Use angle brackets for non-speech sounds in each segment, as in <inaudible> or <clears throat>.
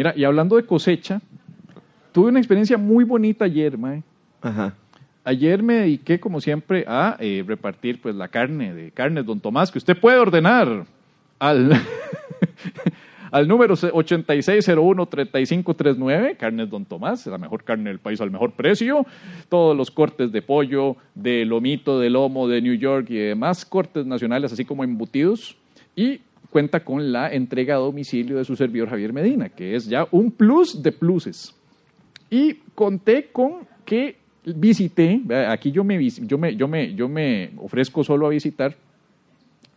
Mira, y hablando de cosecha, tuve una experiencia muy bonita ayer, mae. Ajá. Ayer me dediqué, como siempre, a eh, repartir pues la carne de carnes Don Tomás, que usted puede ordenar al, <laughs> al número 8601-3539, carnes Don Tomás, la mejor carne del país al mejor precio. Todos los cortes de pollo, de lomito, de lomo, de New York y demás cortes nacionales, así como embutidos. Y cuenta con la entrega a domicilio de su servidor Javier Medina, que es ya un plus de pluses. Y conté con que visité, aquí yo me, yo, me, yo, me, yo me ofrezco solo a visitar,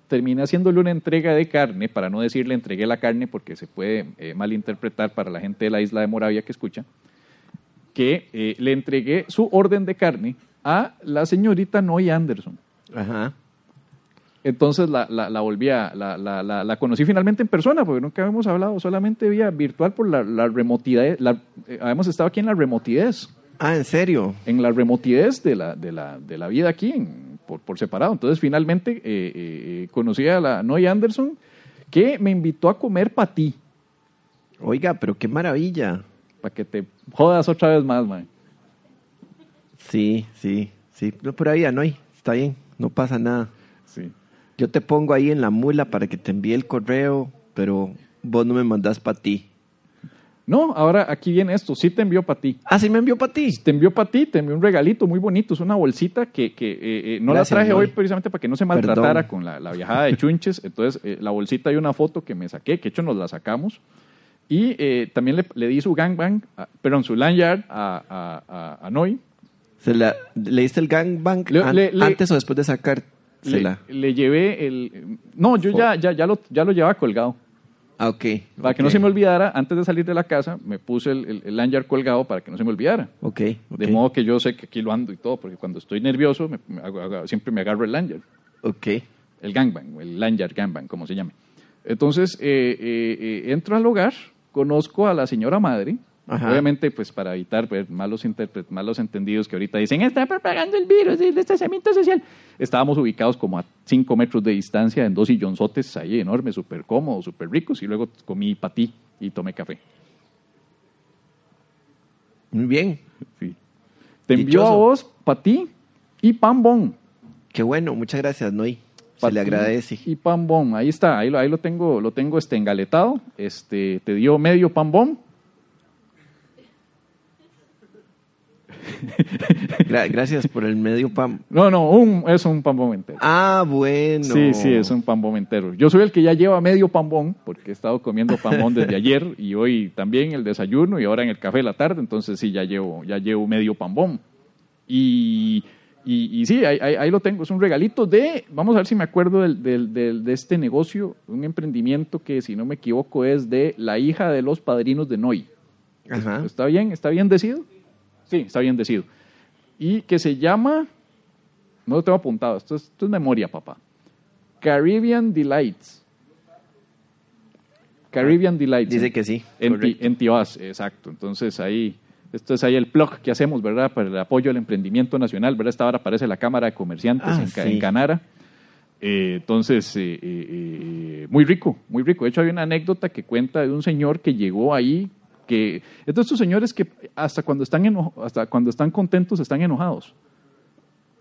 terminé haciéndole una entrega de carne, para no decirle entregué la carne porque se puede eh, malinterpretar para la gente de la isla de Moravia que escucha, que eh, le entregué su orden de carne a la señorita Noy Anderson. Ajá. Entonces la, la, la volví a, la, la, conocí finalmente en persona, porque nunca habíamos hablado, solamente vía virtual por la, remotidez, la, eh, habíamos estado aquí en la remotidez, Ah, ¿en serio? en la remotidez de la, de la, de la vida aquí en- por, por separado. Entonces finalmente eh, eh, conocí a la Noy Anderson, que me invitó a comer patí, Oiga, pero qué maravilla. para que te jodas otra vez más, man. Sí, sí, sí. No, por ahí no hay. Está bien, no pasa nada. Yo te pongo ahí en la mula para que te envíe el correo, pero vos no me mandás para ti. No, ahora aquí viene esto, sí te envió para ti. Ah, sí me envió para ti. Te envió para ti, te envió un regalito muy bonito, es una bolsita que, que, eh, eh, no Gracias, la traje hoy precisamente para que no se maltratara Perdón. con la, la viajada de chunches, entonces eh, la bolsita hay una foto que me saqué, que de hecho nos la sacamos, y también le, le di su gangbang, a- perdón, su lanyard a, a, a, a Noy, ¿Se la, ¿Le diste el gangbang Le- an- le- le- antes o después de le, le llevé el... No, yo ya, ya, ya, lo, ya lo llevaba colgado. Ah, ok. Para que no se me olvidara, antes de salir de la casa, me puse el, el, el lanyard colgado para que no se me olvidara. Ok, ok. De modo que yo sé que aquí lo ando y todo, porque cuando estoy nervioso me- siempre me agarro el lanyard. Ok. el gangbang, el lanyard gangbang, como se llame. Entonces, eh, eh, eh, entro al hogar, conozco a la señora madre, Ajá. obviamente, pues para evitar pues, malos, malos entendidos que ahorita dicen, está propagando el virus el distanciamiento social. Estábamos ubicados como a 5 metros de distancia en dos sillonzotes ahí enormes, súper cómodos, súper ricos, y luego comí patí y tomé café. Muy bien. Sí. Te envió a vos patí y pan bon. Qué bueno. Muchas gracias, Noy. Se le agradece. Y pan bon, ahí está, ahí lo, ahí lo tengo, lo tengo este engaletado. Este, te dio medio pan <laughs> Gra- gracias por el medio pan. No, no, un, es un pan bon entero. Ah, bueno. Sí, sí, es un pan bon entero. Yo soy el que ya lleva medio pan bon, porque he estado comiendo pan bon desde ayer y hoy también el desayuno y ahora en el café de la tarde, entonces sí, ya llevo, ya llevo medio pan bon. Y, y, y sí, ahí, ahí- ahí lo tengo, es un regalito de, vamos a ver si me acuerdo del, del- del- de este negocio, un emprendimiento que si no me equivoco es de la hija de los padrinos de Noy. Ajá. ¿Está bien? ¿Está bien decido? Sí, está bien decido. Y que se llama, no lo tengo apuntado, esto es, esto es memoria, papá. Caribbean Delights. Caribbean Delights. Dice que sí. En, Ti- en exacto. Entonces ahí, esto es ahí el plug que hacemos, ¿verdad? Para el apoyo al emprendimiento nacional, ¿verdad? Esta hora aparece la Cámara de Comerciantes Ah, en, Ca- sí. en Canara. Eh, entonces, eh, eh, muy rico, muy rico. De hecho, hay una anécdota que cuenta de un señor que llegó ahí, que... Es de estos señores que hasta cuando están, eno- hasta cuando están contentos están enojados.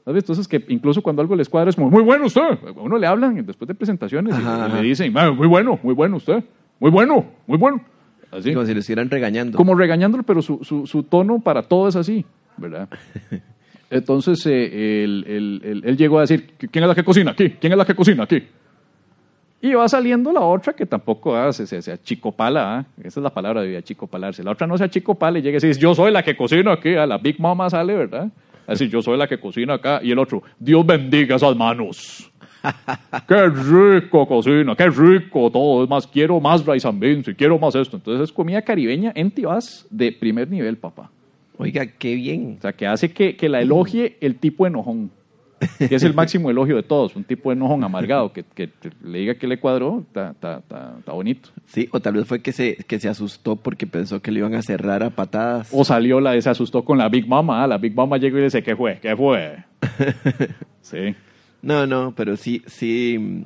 ¿Sabes? Entonces, que incluso cuando algo les cuadra es como, muy bueno usted. A uno le hablan después de presentaciones y- Ajá, y, ajá. le dicen, "Ah, muy bueno, muy bueno usted. Muy bueno, muy bueno. Así. Como si lo estuvieran regañando. Como regañándolo, pero su, su, su tono para todo es así, ¿verdad? <laughs> Entonces, eh, él, él- él- él llegó a decir, ¿quién es la que cocina aquí? ¿Quién es la que cocina aquí? Y va saliendo la otra que tampoco ah, se, se, se achicopala, ah. esa es la palabra de achicopalarse. La otra no se achicopala y llega y dice, yo soy la que cocino aquí, a la Big Mama sale, ¿verdad? Así, yo soy la que cocina acá. Y el otro, Dios bendiga esas manos. <laughs> qué rico cocina, qué rico todo. Es más, quiero más rice and beans y quiero más esto. Entonces es comida caribeña en Tibás de primer nivel, papá. Oiga, qué bien. O sea, que hace que, que la elogie el tipo enojón. <laughs> Que es el máximo elogio de todos. Un tipo enojón amargado que, que le diga que le cuadró, está está- está- está bonito. Sí, o tal vez fue que se, que se asustó porque pensó que le iban a cerrar a patadas. O salió la se asustó con la Big Mama. ah, La Big Mama llegó y le dice, ¿qué fue? ¿Qué fue? <laughs> Sí. No, no, pero sí, sí.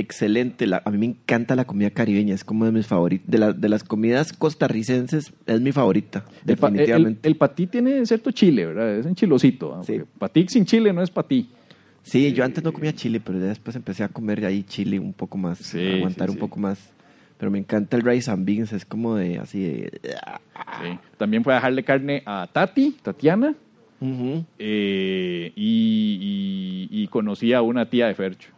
Excelente. La- a mí me encanta la comida caribeña, es como de mis favoritas. De, la- de las comidas costarricenses es mi favorita, El, pa- el- definitivamente. el patí tiene cierto chile, ¿verdad? Es enchilosito. ¿ah? Sí. Patí sin chile no es patí. sí, yo antes no comía chile, pero ya después empecé a comer ahí chile un poco más, Sí, a aguantar sí, un poco más. Pero me encanta el rice and beans, es como de así de... También fue a dejarle carne a Tati, Tatiana, eh, y, y- y conocí a una tía de Fercho.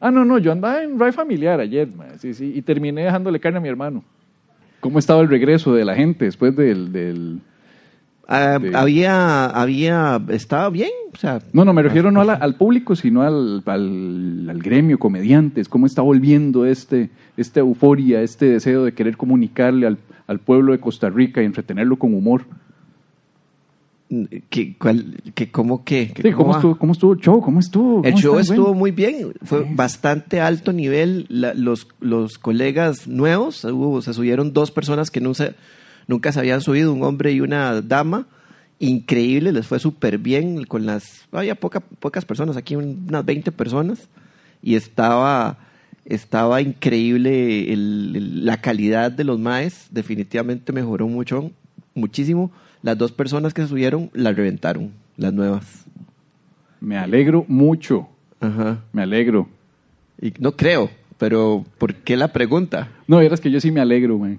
Ah, no, no, yo andaba en Ray Familiar ayer, ma, sí, sí, y terminé dejándole carne a mi hermano. ¿Cómo estaba el regreso de la gente después del... del... Ah, de- Había, había, estaba bien, o sea... No, no, me refiero no a la- al público, sino al, al, al gremio, comediantes, cómo está volviendo este, esta euforia, este deseo de querer comunicarle al, al pueblo de Costa Rica y entretenerlo con humor. Que, ¿Cómo qué? que Sí, ¿cómo, va? estuvo, ¿Cómo estuvo el show? ¿Cómo estuvo? El ¿Cómo show estuvo güey? muy bien, fue bastante alto nivel. La- los, los colegas nuevos, hubo- se subieron dos personas que se- nunca se habían subido, un hombre y una dama. Increíble, les fue súper bien con las... Había poca, pocas personas, aquí unas 20 personas. Y estaba, estaba increíble el- el- la calidad de los maes, definitivamente mejoró mucho, muchísimo. Las dos personas que se subieron la reventaron, las nuevas. Me alegro mucho, Ajá. me alegro. Y no creo, pero ¿por qué la pregunta? No, eras que yo sí me alegro, güey.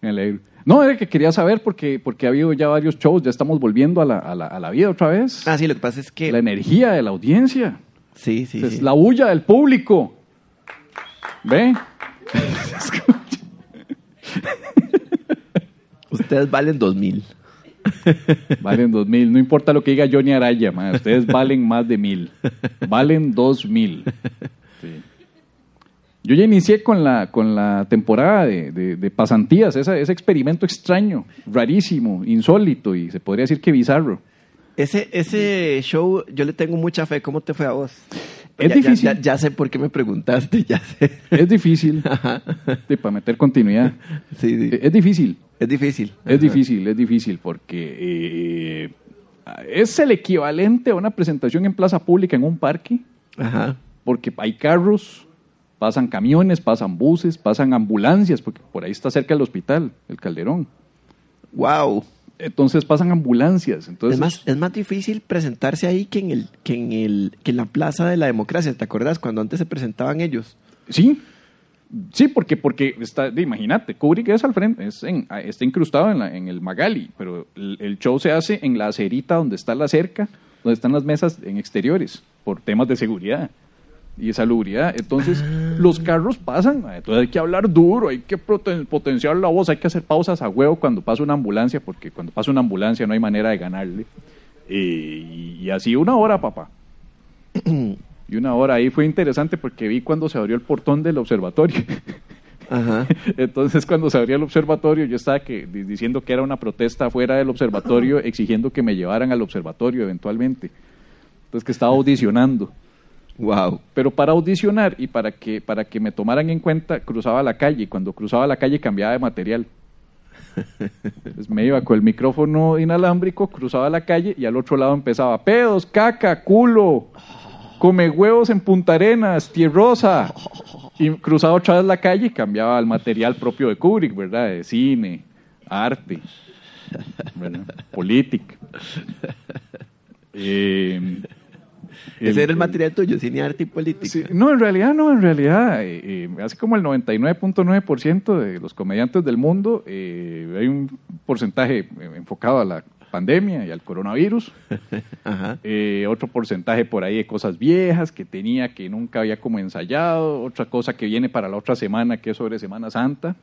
Me alegro. No, era que quería saber porque, porque ha habido ya varios shows, ya estamos volviendo a la, a la, a la vida otra vez. Ah, sí, lo que pasa es que... La energía de la audiencia. Sí, sí, es sí. la bulla del público. ¿Ve? <laughs> Ustedes valen dos mil. <laughs> Valen dos mil. No importa lo que diga Johnny Araya, ma, ustedes valen más de mil. Valen dos mil. Sí. Yo ya inicié con la, con la temporada de, de- de pasantías, esa- ese experimento extraño, rarísimo, insólito y se podría decir que bizarro. Ese, ese show, yo le tengo mucha fe. ¿Cómo te fue a vos? Es Ya- difícil. Ya, ya sé por qué me preguntaste, ya sé. Es difícil <laughs> sí, para meter continuidad. Sí, sí. Es difícil. Es difícil. Es difícil, es difícil porque eh, es el equivalente a una presentación en plaza pública en un parque, Ajá. porque hay carros, pasan camiones, pasan buses, pasan ambulancias, porque por ahí está cerca el hospital, el Calderón. Wow. Entonces pasan ambulancias. Entonces, es, más, es más difícil presentarse ahí que en, el, que, en el, que en la Plaza de la Democracia. ¿Te acuerdas cuando antes se presentaban ellos? Sí, sí, porque, porque está, imagínate, Kubrick es al frente, es en- está incrustado en, la- en el Magali, pero el, el show se hace en la acerita donde está la cerca, donde están las mesas en exteriores, por temas de seguridad y salubridad. Entonces, los carros pasan, entonces hay que hablar duro, hay que poten- potenciar la voz, hay que hacer pausas a huevo cuando pasa una ambulancia, porque cuando pasa una ambulancia no hay manera de ganarle. Eh, y, así una hora, papá. <clears throat> Y una hora ahí fue interesante porque vi cuando se abrió el portón del observatorio. <laughs> Ajá. <laughs> Entonces, cuando se abrió el observatorio, yo estaba que, di- diciendo que era una protesta fuera del observatorio, <clears throat> exigiendo que me llevaran al observatorio eventualmente. Entonces, que estaba audicionando. Wow. Pero para audicionar y para que, para que me tomaran en cuenta, cruzaba la calle. Y cuando cruzaba la calle, cambiaba de material. Entonces, me iba con el micrófono inalámbrico, cruzaba la calle y al otro lado empezaba: pedos, caca, culo, come huevos en Punta Arenas, tierrosa. Y cruzaba otra vez la calle y cambiaba al material propio de Kubrick, ¿verdad? De cine, arte, política. Eh, Ese era el material tuyo, cine, arte y política. Sí, no, en realidad no, en realidad, eh, eh, así como el 99.9% de los comediantes del mundo, eh, hay un porcentaje eh, enfocado a la pandemia y al coronavirus, <laughs> Ajá. eh, otro porcentaje por ahí de cosas viejas que tenía que nunca había como ensayado, otra cosa que viene para la otra semana que es sobre Semana Santa.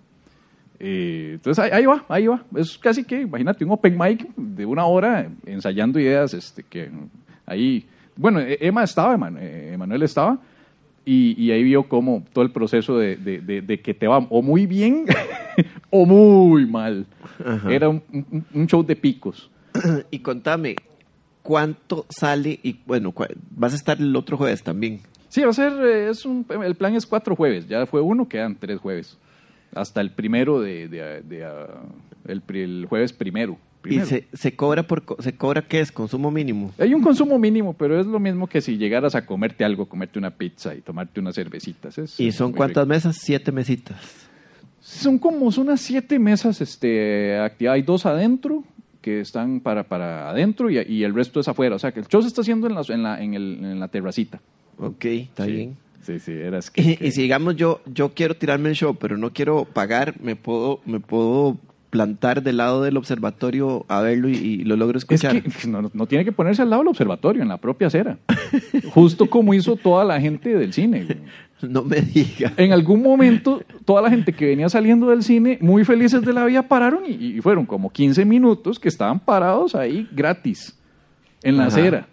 Eh, entonces ahí, ahí va, ahí va. Es casi que, imagínate, un open mic de una hora ensayando ideas este, que ahí... Bueno, eh, Emma estaba, eh, Emanuel estaba, y, y ahí vio como todo el proceso de, de- de- de que te va o muy bien <laughs> o muy mal. Ajá. Era un, un- un show de picos. <clears throat> Y contame, ¿cuánto sale? Y bueno, vas a estar el otro jueves también. Sí, va a ser, eh, es un, el plan es cuatro jueves, ya fue uno, quedan tres jueves. Hasta el primero de, el jueves primero. Primero. ¿Y se, se cobra por se cobra qué es? Consumo mínimo. Hay un consumo mínimo, pero es lo mismo que si llegaras a comerte algo, comerte una pizza y tomarte unas cervecitas. Es ¿Y son cuántas rico. mesas? Siete mesitas. Son como son unas siete mesas este, activadas. Hay dos adentro que están para, para adentro y, y el resto es afuera. O sea, que el show se está haciendo en la, en la, en el- en la terracita. Ok, está Sí. bien. Sí, sí, eras que... Y, que- y si digamos yo, yo quiero tirarme el show, pero no quiero pagar, me puedo, me puedo plantar del lado del observatorio a verlo y, y lo logro Es escuchar. que no, no tiene que ponerse al lado del observatorio, en la propia acera. Justo como hizo toda la gente del cine. güey. <laughs> No me diga. En algún momento, toda la gente que venía saliendo del cine, muy felices de la vida, pararon y, y fueron como 15 minutos que estaban parados ahí gratis, en la Ajá. acera.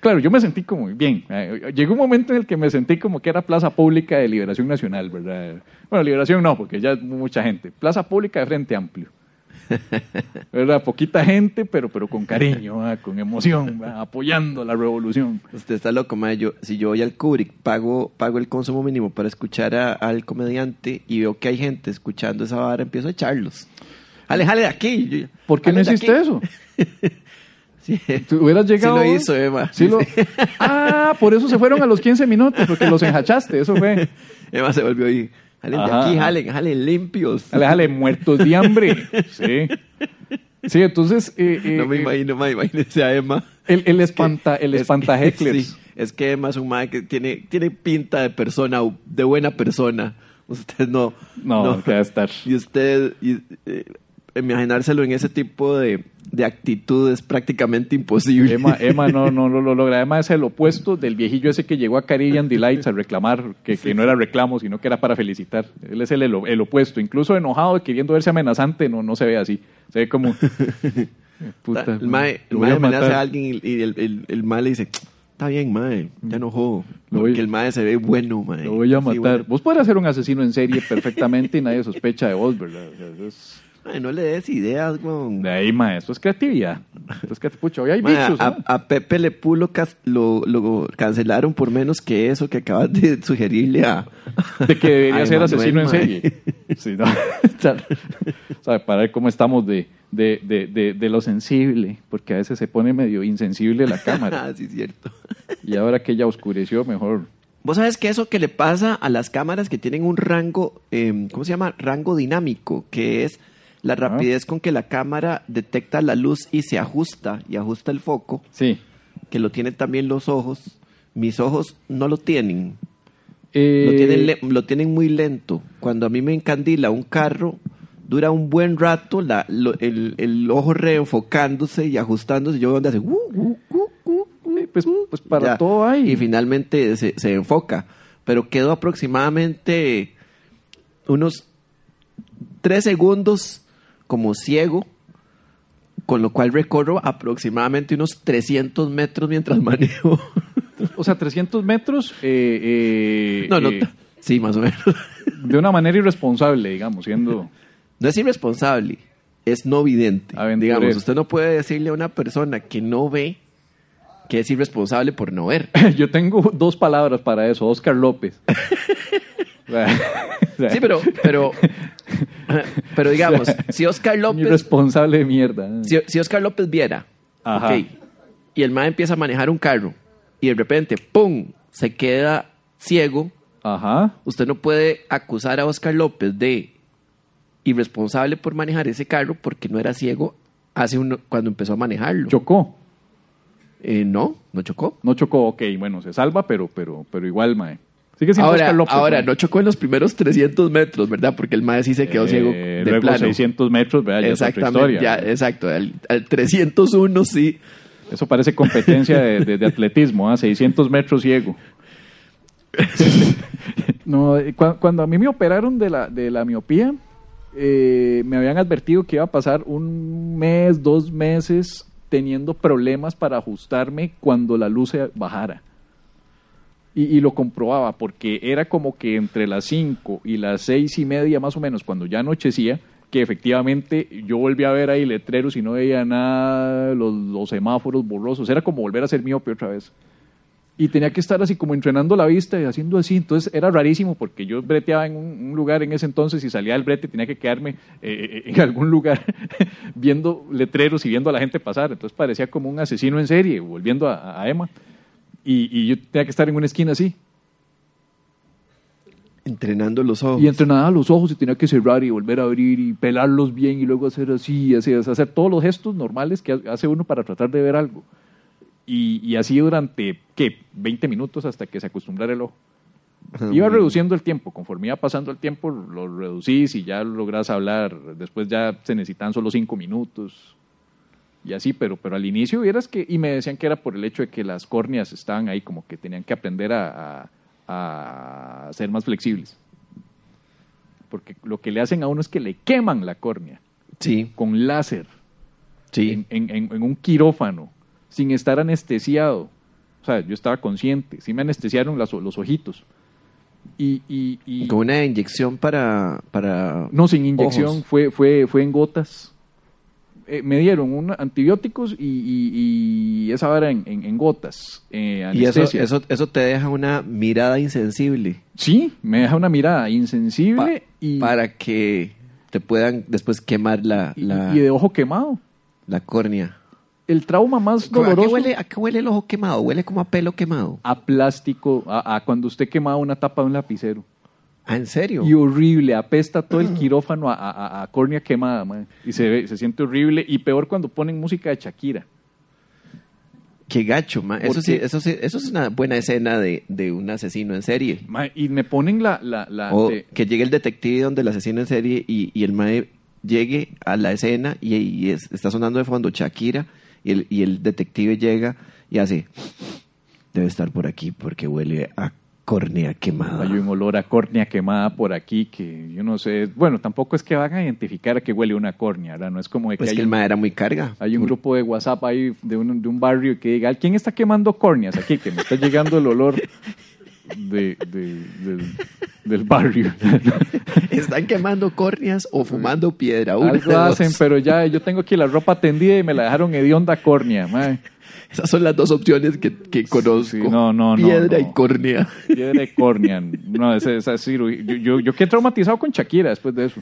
Claro, yo me sentí como bien. Eh, Llegó un momento en el que me sentí como que era plaza pública de Liberación Nacional, ¿verdad? Bueno, Liberación no, porque ya es mucha gente. Plaza pública de Frente Amplio. <laughs> ¿Verdad? Poquita gente, pero, pero con cariño, ¿verdad? con emoción, ¿verdad? <laughs> apoyando la revolución. Usted está loco. Yo, si yo voy al Kubrick, pago, pago el consumo mínimo para escuchar a- al comediante y veo que hay gente escuchando esa vara, empiezo a echarlos. Jale, jale de aquí. ¿Por qué no hiciste eso? <laughs> Sí. Tú hubieras llegado. Sí lo hizo, Emma. Sí lo- Ah, por eso se fueron a los 15 minutos, porque los enjachaste, eso fue. Emma se volvió ahí. Jalen de aquí, jalen, jalen limpios. Aléjale, muertos de hambre. Sí. Sí, entonces. eh, eh, no me eh, imagino, mae, imagínese a Emma. El, el espanta, el Es que- espanta hecklers. sí, es que Emma es un mae que tiene, tiene pinta de persona, de buena persona. Usted no. No, que va a estar. Y usted, y, eh, imaginárselo en ese tipo de, de actitud es prácticamente imposible. Emma, Emma no, no, lo lo logra. Emma es el opuesto del viejillo ese que llegó a Caribbean Delights a reclamar que, que no era reclamo, sino que era para felicitar. Él es el, el, el opuesto. Incluso enojado, queriendo verse amenazante, no, no se ve así. Se ve como. <laughs> Puta, el mae, el lo voy mae a amenaza a alguien y, el, el, el mae le dice, está bien, mae, ya voy- Porque el mae se ve bueno, mae. Lo voy a Sí, matar. bueno. Vos podrías ser un asesino en serie perfectamente y nadie sospecha de vos, ¿verdad? O sea, eso es- No le des ideas, weón. De ahí, ma, eso es creatividad. Eso es que, pucha, hoy hay bichos, a, ¿no? a Pepe Le lo, cas- lo, lo cancelaron por menos que eso que acabas de <laughs> sugerirle a... De que debería a ser asesino en serie. Sí, ¿no? <laughs> o sea, para ver cómo estamos de, de, de, de, lo sensible, porque a veces se pone medio insensible la cámara. <laughs> Ah, sí, cierto. Y ahora que ya oscureció, mejor. Vos sabes que eso que le pasa a las cámaras que tienen un rango, eh, ¿cómo se llama? Rango dinámico, que es la rapidez con que la cámara detecta la luz y se ajusta y ajusta el foco, Sí. que lo tienen también los ojos. Mis ojos no lo tienen. Eh, Lo tienen, le- lo tienen muy lento. Cuando a mí me encandila un carro, dura un buen rato la- lo- el, el ojo reenfocándose y ajustándose. Yo donde hace... "Uh, uh, uh, uh, uh, pues- uh", pues para ya. todo hay. Y finalmente se, se enfoca. Pero quedo aproximadamente unos tres segundos como ciego, con lo cual recorro aproximadamente unos 300 metros mientras <laughs> manejo. O sea, 300 metros. eh, eh, no, no, eh, sí, más o menos. de una manera irresponsable, digamos, siendo. No es irresponsable, es no vidente. Aventurero. Digamos, usted no puede decirle a una persona que no ve que es irresponsable por no ver. <laughs> Yo tengo dos palabras para eso, Oscar López. <laughs> Sí, pero, pero, <laughs> pero digamos, si Oscar López, irresponsable de mierda. si, si Oscar López viera, Ajá. y el mae empieza a manejar un carro y de repente, ¡pum!, se queda ciego, Ajá. usted no puede acusar a Oscar López de irresponsable por manejar ese carro porque no era ciego hace uno, cuando empezó a manejarlo. Chocó. Eh, no, no chocó. No chocó, ok, bueno, se salva, pero, pero, pero igual, mae. Sigue Ahora, Oscar López. ahora no chocó en los primeros 300 metros, ¿verdad? Porque el mae sí se quedó Eh, ciego de luego plano. 600 metros, vea, ya es otra Exactamente, historia. ya, exacto. Al, al 301 sí. Eso parece competencia de, de- de atletismo, ¿ah? 600 metros ciego. <laughs> no, eh, cua- cuando a mí me operaron de la, de la miopía, eh, me habían advertido que iba a pasar un mes, dos meses teniendo problemas para ajustarme cuando la luz se bajara. Y, y lo comprobaba porque era como que entre las 5 y las seis y media más o menos, cuando ya anochecía, que efectivamente yo volví a ver ahí letreros y no veía nada, los, semáforos borrosos, era como volver a ser miope otra vez. y tenía que estar así como entrenando la vista y haciendo así. Entonces era rarísimo porque yo breteaba en un, lugar en ese entonces y salía del brete tenía que quedarme eh, en algún lugar <laughs> viendo letreros y viendo a la gente pasar. Entonces parecía como un asesino en serie, volviendo a Emma. Y, y yo tenía que estar en una esquina así. Entrenando los ojos. Y entrenaba los ojos y tenía que cerrar y volver a abrir y pelarlos bien y luego hacer así, así, hacer todos los gestos normales que hace uno para tratar de ver algo. Y, y así durante, ¿qué? 20 minutos hasta que se acostumbrara el ojo. Iba reduciendo el tiempo, conforme iba pasando el tiempo lo reducís y ya logras hablar, después ya se necesitan solo 5 minutos y así, pero, pero al inicio vieras que, y me decían que era por el hecho de que las córneas estaban ahí, como que tenían que aprender a, a, a ser más flexibles. Porque lo que le hacen a uno es que le queman la córnea Sí, con láser sí. en, en- en un quirófano, sin estar anestesiado. O sea, yo estaba consciente, sí me anestesiaron las- los ojitos. Y, y, y- Con una inyección para... para no, sin inyección, ojos. fue, fue, fue en gotas. Eh, me dieron un, antibióticos y, y- y esa vara en, en- en gotas. eh, Y eso, eso, eso te deja una mirada insensible. Sí, me deja una mirada insensible Pa- y, Para que te puedan después quemar la, y- la, y de ojo quemado. la córnea. El trauma más ¿A qué, doloroso huele, ¿A qué huele el ojo quemado? Huele como a pelo quemado. a plástico, a, a cuando usted quemaba una tapa de un lapicero. Ah, ¿en serio? Y horrible, apesta todo el quirófano a, a- a- a córnea quemada, mae. y se, ve- se siente horrible. Y peor cuando ponen música de Shakira. Qué gacho, man. Eso sí, eso sí, eso es una buena escena de, de un asesino en serie. Y me ponen la... la, la O de- que llegue el detective donde el asesino en serie y, y el mae llegue a la escena y, y es- está sonando de fondo Shakira y el, y el detective llega y hace debe estar por aquí porque huele a córnea quemada. hay un olor a córnea quemada por aquí que yo no sé. Bueno, tampoco es que van a identificar a que huele una córnea, ¿verdad? No es como de que Pues hay, que el un, mae era muy carga. hay un grupo de WhatsApp ahí de un, de un barrio que diga, ¿quién está quemando córneas aquí? Que me está llegando el olor de, de- del, del barrio. <laughs> Están quemando córneas o fumando piedra. Algo hacen, pero ya yo tengo aquí la ropa tendida y me la dejaron hedionda córnea, mae. Esas son las dos opciones que, que conozco. Sí, no, no, no, Piedra no. y córnea. Piedra de córnea. No, esa, esa cirugía. Yo, yo, yo quedé traumatizado con Shakira después de eso.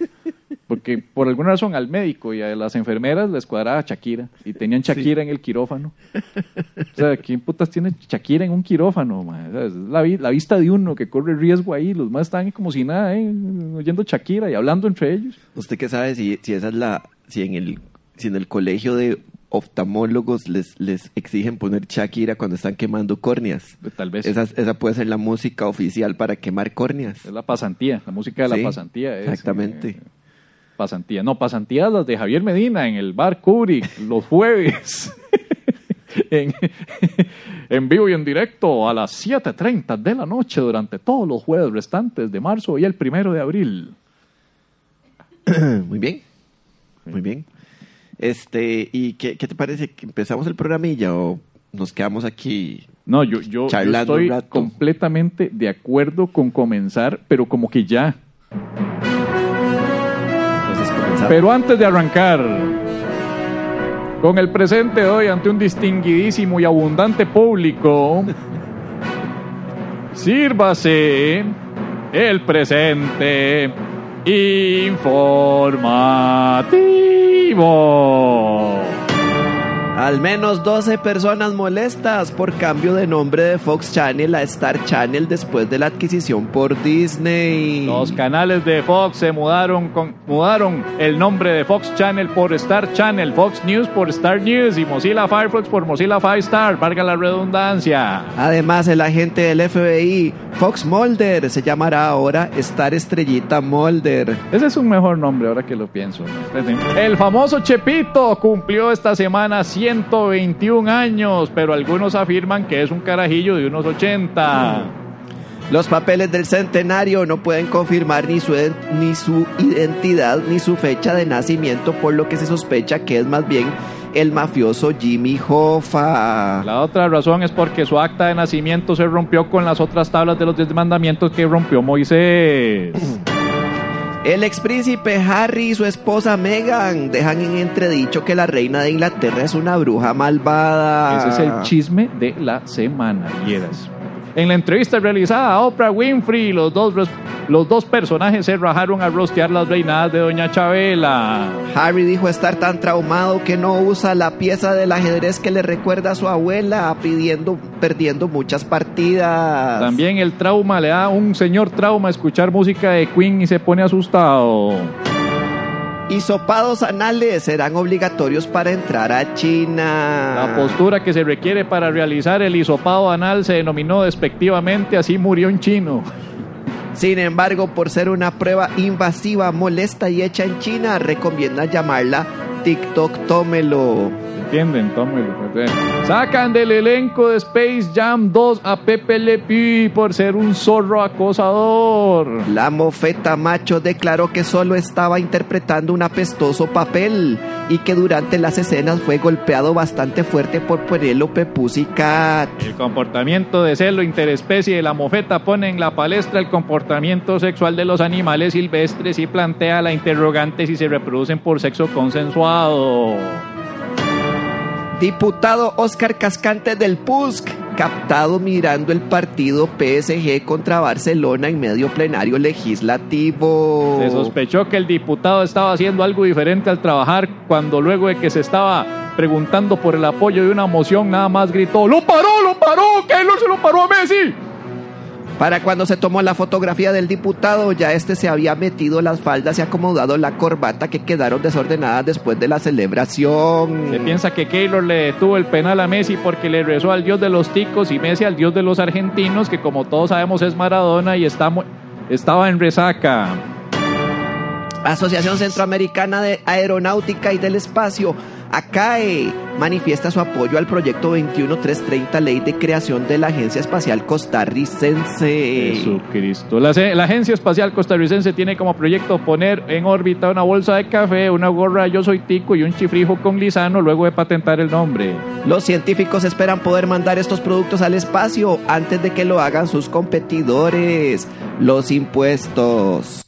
Porque por alguna razón al médico y a las enfermeras les cuadraba Shakira. Y tenían Shakira en el quirófano. O sea, ¿quién putas tiene Shakira en un quirófano? mae? O sea, es la, vi- la vista de uno que corre riesgo ahí. Los más están como si nada, ¿eh? oyendo Shakira y hablando entre ellos. ¿Usted qué sabe si, si esa es la, si en el, si en el colegio de oftalmólogos les, les exigen poner Shakira cuando están quemando córneas? Tal vez. Esa, esa puede ser la música oficial para quemar córneas. Es la pasantía, la música de Sí, la pasantía. es, exactamente. eh, pasantía. No, pasantías las de Javier Medina en el bar Kubrick los jueves. <laughs> en, <laughs> en vivo y en directo a las 7.30 de la noche durante todos los jueves restantes de marzo y el primero de abril. <coughs> Muy bien. Muy bien. Este, ¿y qué, qué te parece? ¿Que ¿Empezamos el programilla o nos quedamos aquí? No, yo, yo, estoy completamente de acuerdo con comenzar, pero como que ya. Entonces. Pero antes de arrancar con el presente de hoy ante un distinguidísimo y abundante público, <laughs> sírvase el presente informativo. Al menos 12 personas molestas por cambio de nombre de Fox Channel a Star Channel después de la adquisición por Disney. Los canales de Fox se mudaron con, mudaron el nombre de Fox Channel por Star Channel, Fox News por Star News y Mozilla Firefox por Mozilla Firestar, valga la redundancia. Además, el agente del FBI, Fox Mulder, se llamará ahora Star Estrellita Mulder. Ese es un mejor nombre ahora que lo pienso. El famoso Chepito cumplió esta semana 121 años, pero algunos afirman que es un carajillo de unos 80. Los papeles del centenario no pueden confirmar ni su, ni su identidad ni su fecha de nacimiento, por lo que se sospecha que es más bien el mafioso Jimmy Hoffa. La otra razón es porque su acta de nacimiento se rompió con las otras tablas de los diez mandamientos que rompió Moisés. <clears throat> El expríncipe Harry y su esposa Meghan dejan en entredicho que la reina de Inglaterra es una bruja malvada. Ese es el chisme de la semana. En la entrevista realizada a Oprah Winfrey, los dos, los dos personajes se rajaron a rostear las reinadas de Doña Chabela. Harry dijo estar tan traumado que no usa la pieza del ajedrez que le recuerda a su abuela, pidiendo, perdiendo muchas partidas. También el trauma le da un señor trauma escuchar música de Queen y se pone asustado. Hisopados anales serán obligatorios para entrar a China. La postura que se requiere para realizar el hisopado anal se denominó despectivamente así murió un chino. Sin embargo, por ser una prueba invasiva, molesta y hecha en China, recomienda llamarla TikTok Tómelo. ¿Entienden? Tómelo. Sacan del elenco de Space Jam 2 a Pepe Le Pew por ser un zorro acosador. La mofeta macho declaró que solo estaba interpretando un apestoso papel y que durante las escenas fue golpeado bastante fuerte por Penélope Pussycat. El comportamiento de celo interespecie de la mofeta pone en la palestra el comportamiento sexual de los animales silvestres y plantea la interrogante si se reproducen por sexo consensuado. Diputado Oscar Cascante del PUSC, captado mirando el partido PSG contra Barcelona en medio plenario legislativo. Se sospechó que el diputado estaba haciendo algo diferente al trabajar cuando luego de que se estaba preguntando por el apoyo de una moción nada más gritó ¡Lo paró, lo paró! ¡Keylor se lo paró a Messi! Para cuando se tomó la fotografía del diputado, ya este se había metido las faldas y acomodado la corbata que quedaron desordenadas después de la celebración. Se piensa que Keylor le detuvo el penal a Messi porque le rezó al dios de los ticos y Messi al dios de los argentinos, que como todos sabemos es Maradona y está estaba en resaca. Asociación Centroamericana de Aeronáutica y del Espacio, ACAE, manifiesta su apoyo al proyecto 21330, ley de creación de la Agencia Espacial Costarricense. Jesucristo. La, la Agencia Espacial Costarricense tiene como proyecto poner en órbita una bolsa de café, una gorra Yo Soy Tico y un chifrijo con lisano luego de patentar el nombre. Los científicos esperan poder mandar estos productos al espacio antes de que lo hagan sus competidores, los impuestos.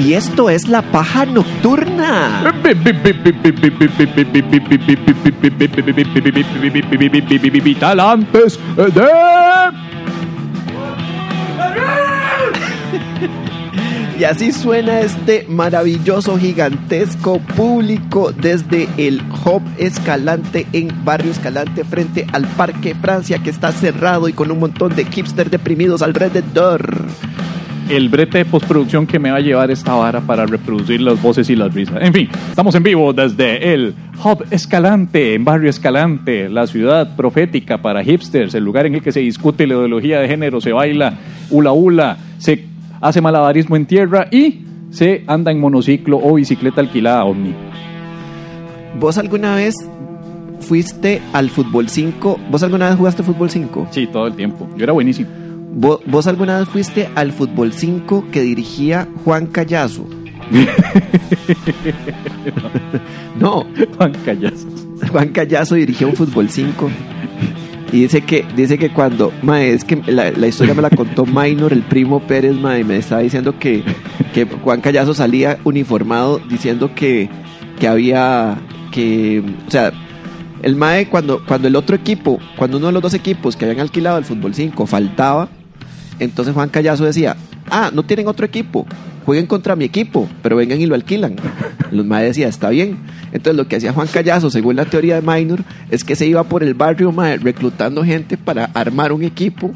Y esto es La Paja Nocturna. Vital antes de... Y así suena este maravilloso, gigantesco público desde el Hub Escalante en Barrio Escalante frente al Parque Francia que está cerrado y con un montón de hipsters deprimidos alrededor. El brete de postproducción que me va a llevar esta vara para reproducir las voces y las risas. En fin, estamos en vivo desde el Hub Escalante, en Barrio Escalante, la ciudad profética para hipsters, el lugar en el que se discute la ideología de género, se baila hula hula, se hace malabarismo en tierra y se anda en monociclo o bicicleta alquilada ovni. ¿Vos alguna vez fuiste al fútbol 5? ¿Vos alguna vez jugaste fútbol 5? Sí, todo el tiempo. Yo era buenísimo. ¿Vos, alguna vez fuiste al fútbol 5 que dirigía Juan Callazo? <laughs> no, Juan Callazos. Juan Callazo dirigió un fútbol 5 y dice que dice que cuando mae, es que la, la historia me la contó Minor el primo Pérez mae, me estaba diciendo que, que Juan Callazo salía uniformado diciendo que, que había que o sea el mae cuando cuando el otro equipo cuando uno de los dos equipos que habían alquilado el fútbol 5 faltaba entonces Juan Callazo decía ah no tienen otro equipo jueguen contra mi equipo pero vengan y lo alquilan. Los mae decía está bien. Entonces lo que hacía Juan Callazo, según la teoría de Minor, es que se iba por el barrio mae, reclutando gente para armar un equipo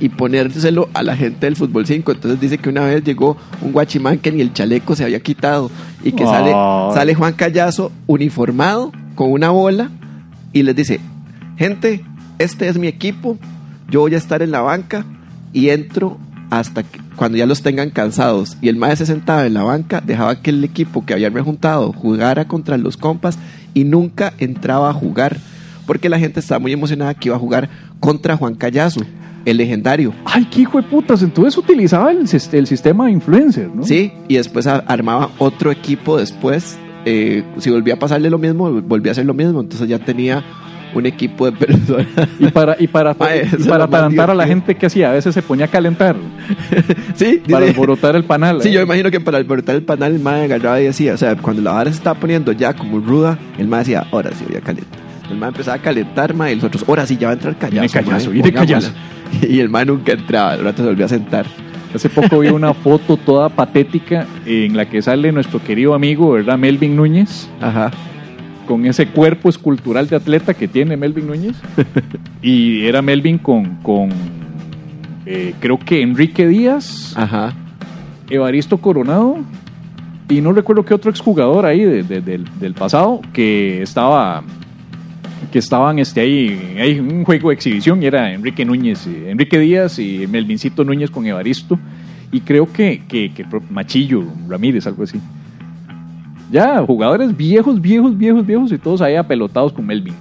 y ponérselo a la gente del fútbol 5. Entonces dice que una vez llegó un guachimán que ni el chaleco se había quitado y que sale, sale Juan Callazo uniformado con una bola y les dice, gente, este es mi equipo, yo voy a estar en la banca y entro hasta que cuando ya los tengan cansados. Y el mae se sentaba en la banca, dejaba que el equipo que habían rejuntado jugara contra los compas y nunca entraba a jugar. Porque la gente estaba muy emocionada que iba a jugar contra Juan Callazo, el legendario. Ay, qué hijo de putas. Entonces utilizaba el, el sistema de influencer, ¿no? Sí, y después armaba otro equipo después. eh, si volvía a pasarle lo mismo, volvía a hacer lo mismo. Entonces ya tenía un equipo de personas. Y para, y para, <laughs> eso y para atarantar a la gente que hacía, a veces se ponía a calentar <laughs> sí, para dice- alborotar el panal. Sí, ¿eh? yo imagino que para alborotar el panal el mae agarraba y decía, o sea, cuando la vara se estaba poniendo ya como ruda, el mae decía, ahora sí voy a calentar. El mae empezaba a calentar, mae, y los otros, ahora sí ya va a entrar callazo. Viene callazo, mae, viene pongámosla". callazo. <laughs> Y el mae nunca entraba, al rato se volvió a sentar. Hace poco vi una foto toda patética en la que sale nuestro querido amigo, ¿verdad? Melvin Núñez, Ajá. Con ese cuerpo escultural de atleta que tiene Melvin Núñez. <laughs> Y era Melvin con, con eh, creo que Enrique Díaz, Ajá. Evaristo Coronado y no recuerdo qué otro exjugador ahí de- de- del, del pasado que estaba que estaban este ahí, en un juego de exhibición y era Enrique Núñez, Enrique Díaz y Melvincito Núñez con Evaristo y creo que, que, que Machillo Ramírez, algo así. Ya, jugadores viejos, viejos, viejos, viejos y todos ahí apelotados con Melvin.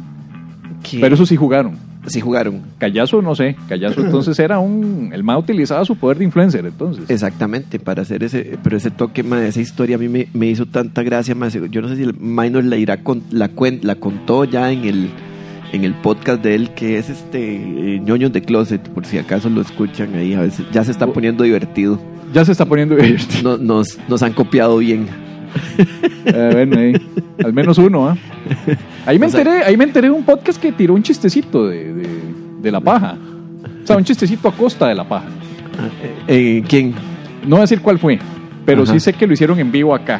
¿Qué? Pero eso sí jugaron. sí jugaron. Callazo no sé, Callazo entonces era un... El más utilizaba su poder de influencer entonces. Exactamente, para hacer ese, pero ese toque, mae, esa historia a mí me, me hizo tanta gracia, yo no sé si el Mae nos la irá con, la, cuen- la contó ya en el en el podcast de él que es este eh, ñoños de closet, por si acaso lo escuchan ahí, a veces ya se está poniendo divertido. Ya se está poniendo divertido. No- nos, nos han copiado bien. Eh, bueno, ahí, al menos uno, ¿ah? Ahí me O sea- enteré, ahí me enteré de un podcast que tiró un chistecito de, de, de la paja. O sea, un chistecito a costa de la paja. Eh, ¿Quién? No voy a decir cuál fue, pero Ajá. sí sé que lo hicieron en vivo acá.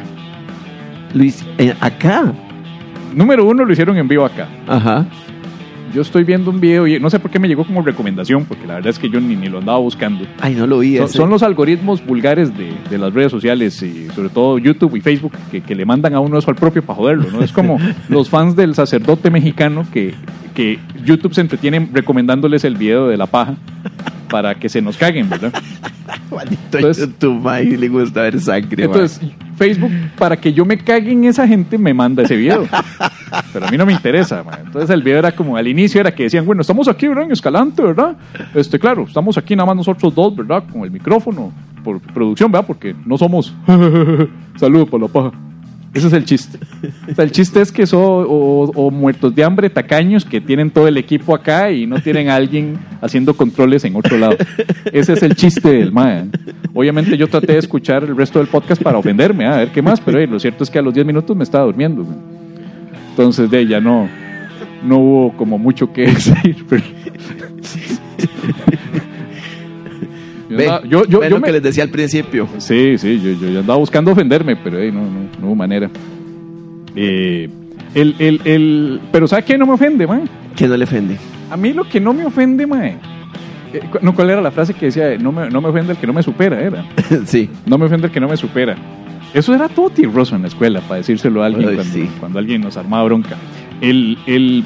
Luis, eh, acá. Número uno lo hicieron en vivo acá. Ajá. Yo estoy viendo un video y no sé por qué me llegó como recomendación, porque la verdad es que yo ni, ni lo andaba buscando. Ay, no lo vi. Son, los algoritmos vulgares de, de las redes sociales y sobre todo YouTube y Facebook que, que le mandan a uno eso al propio para joderlo, ¿no? Es como <laughs> los fans del sacerdote mexicano que, que YouTube se entretiene recomendándoles el video de la paja para que se nos caguen, ¿verdad? <laughs> Maldito Entonces- YouTube, mae, le gusta ver sangre. Entonces, Facebook, para que yo me cague en esa gente, me manda ese video. <laughs> Pero a mí no me interesa, man. Entonces el video era como, al inicio era que decían, bueno, estamos aquí, ¿verdad? En Escalante, ¿verdad? Este, claro, estamos aquí nada más nosotros dos, ¿verdad? Con el micrófono, por producción, ¿verdad? Porque no somos... <laughs> Saludos por la paja. Ese es el chiste. El chiste es que son o, muertos de hambre, tacaños, que tienen todo el equipo acá y no tienen a alguien haciendo controles en otro lado. Ese es el chiste del MAE. Obviamente yo traté de escuchar el resto del podcast para ofenderme, a ver qué más, pero lo cierto es que a los 10 minutos me estaba durmiendo. Entonces, de ella no, no hubo como mucho que <laughs> decir. pero- Ve, yo, yo, ve yo lo me- que les decía al principio. Sí, sí, yo, yo, andaba buscando ofenderme, pero eh, no, no, no hubo manera. Eh, el, el, el, pero ¿sabe qué no me ofende, man? Que no le ofende. A mí lo que no me ofende, man. eh, cu- no, ¿cuál era la frase que decía? No me, no me ofende el que no me supera, era. <laughs> sí. No me ofende el que no me supera. Eso era todo tierroso en la escuela, para decírselo a alguien Ay, cuando, sí. cuando alguien nos armaba bronca. El, el,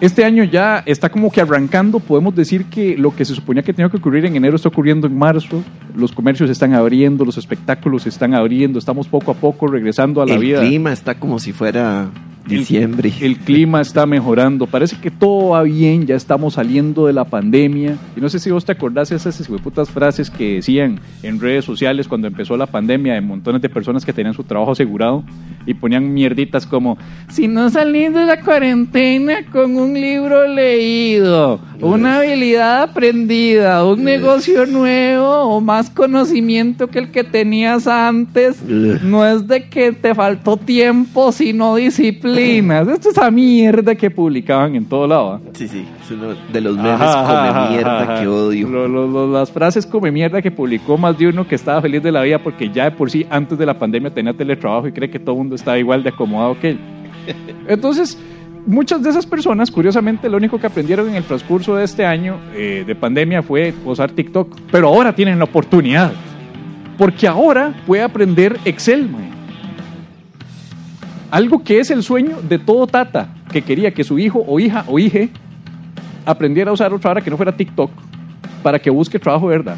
este año ya está como que arrancando, podemos decir que lo que se suponía que tenía que ocurrir en enero está ocurriendo en marzo, los comercios están abriendo, los espectáculos están abriendo, estamos poco a poco regresando a la el vida. clima está como si fuera diciembre. El clima está mejorando, parece que todo va bien, ya estamos saliendo de la pandemia. Y no sé si vos te acordás de esas putas frases que decían en redes sociales cuando empezó la pandemia de montones de personas que tenían su trabajo asegurado y ponían mierditas como, si no salís de la cuarentena con un libro leído, una habilidad aprendida, un negocio nuevo o más conocimiento que el que tenías antes, no es de que te faltó tiempo, sino disciplinas. Esto es esa mierda que publicaban en todo lado. ¿ah? Sí, sí. De los memes Ajá, come ajá, mierda ajá. que odio. Lo- lo- lo- las frases come mierda que publicó más de uno que estaba feliz de la vida porque ya de por sí antes de la pandemia tenía teletrabajo y cree que todo el mundo estaba igual de acomodado que él. <laughs> Entonces, muchas de esas personas, curiosamente, lo único que aprendieron en el transcurso de este año eh, de pandemia fue usar TikTok. Pero ahora tienen la oportunidad. Porque ahora puede aprender Excel, mae. Algo que es el sueño de todo tata, que quería que su hijo o hija o hije aprendiera a usar otra hora que no fuera TikTok para que busque trabajo, de ¿verdad?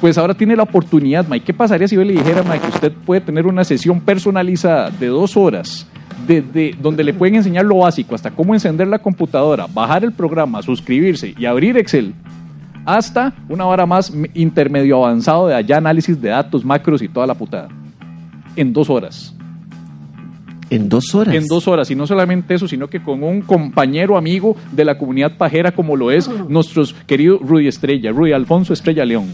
pues ahora tiene la oportunidad, Mike. ¿Qué pasaría si yo le dijera, Mike, que usted puede tener una sesión personalizada de dos horas, desde donde le pueden enseñar lo básico, hasta cómo encender la computadora, bajar el programa, suscribirse y abrir Excel, hasta una hora más intermedio avanzado de allá análisis de datos, macros y toda la putada? En dos horas. En dos horas. En dos horas. Y no solamente eso, sino que con un compañero amigo de la comunidad pajera como lo es nuestro querido Rudy Estrella, Rudy Alfonso Estrella León.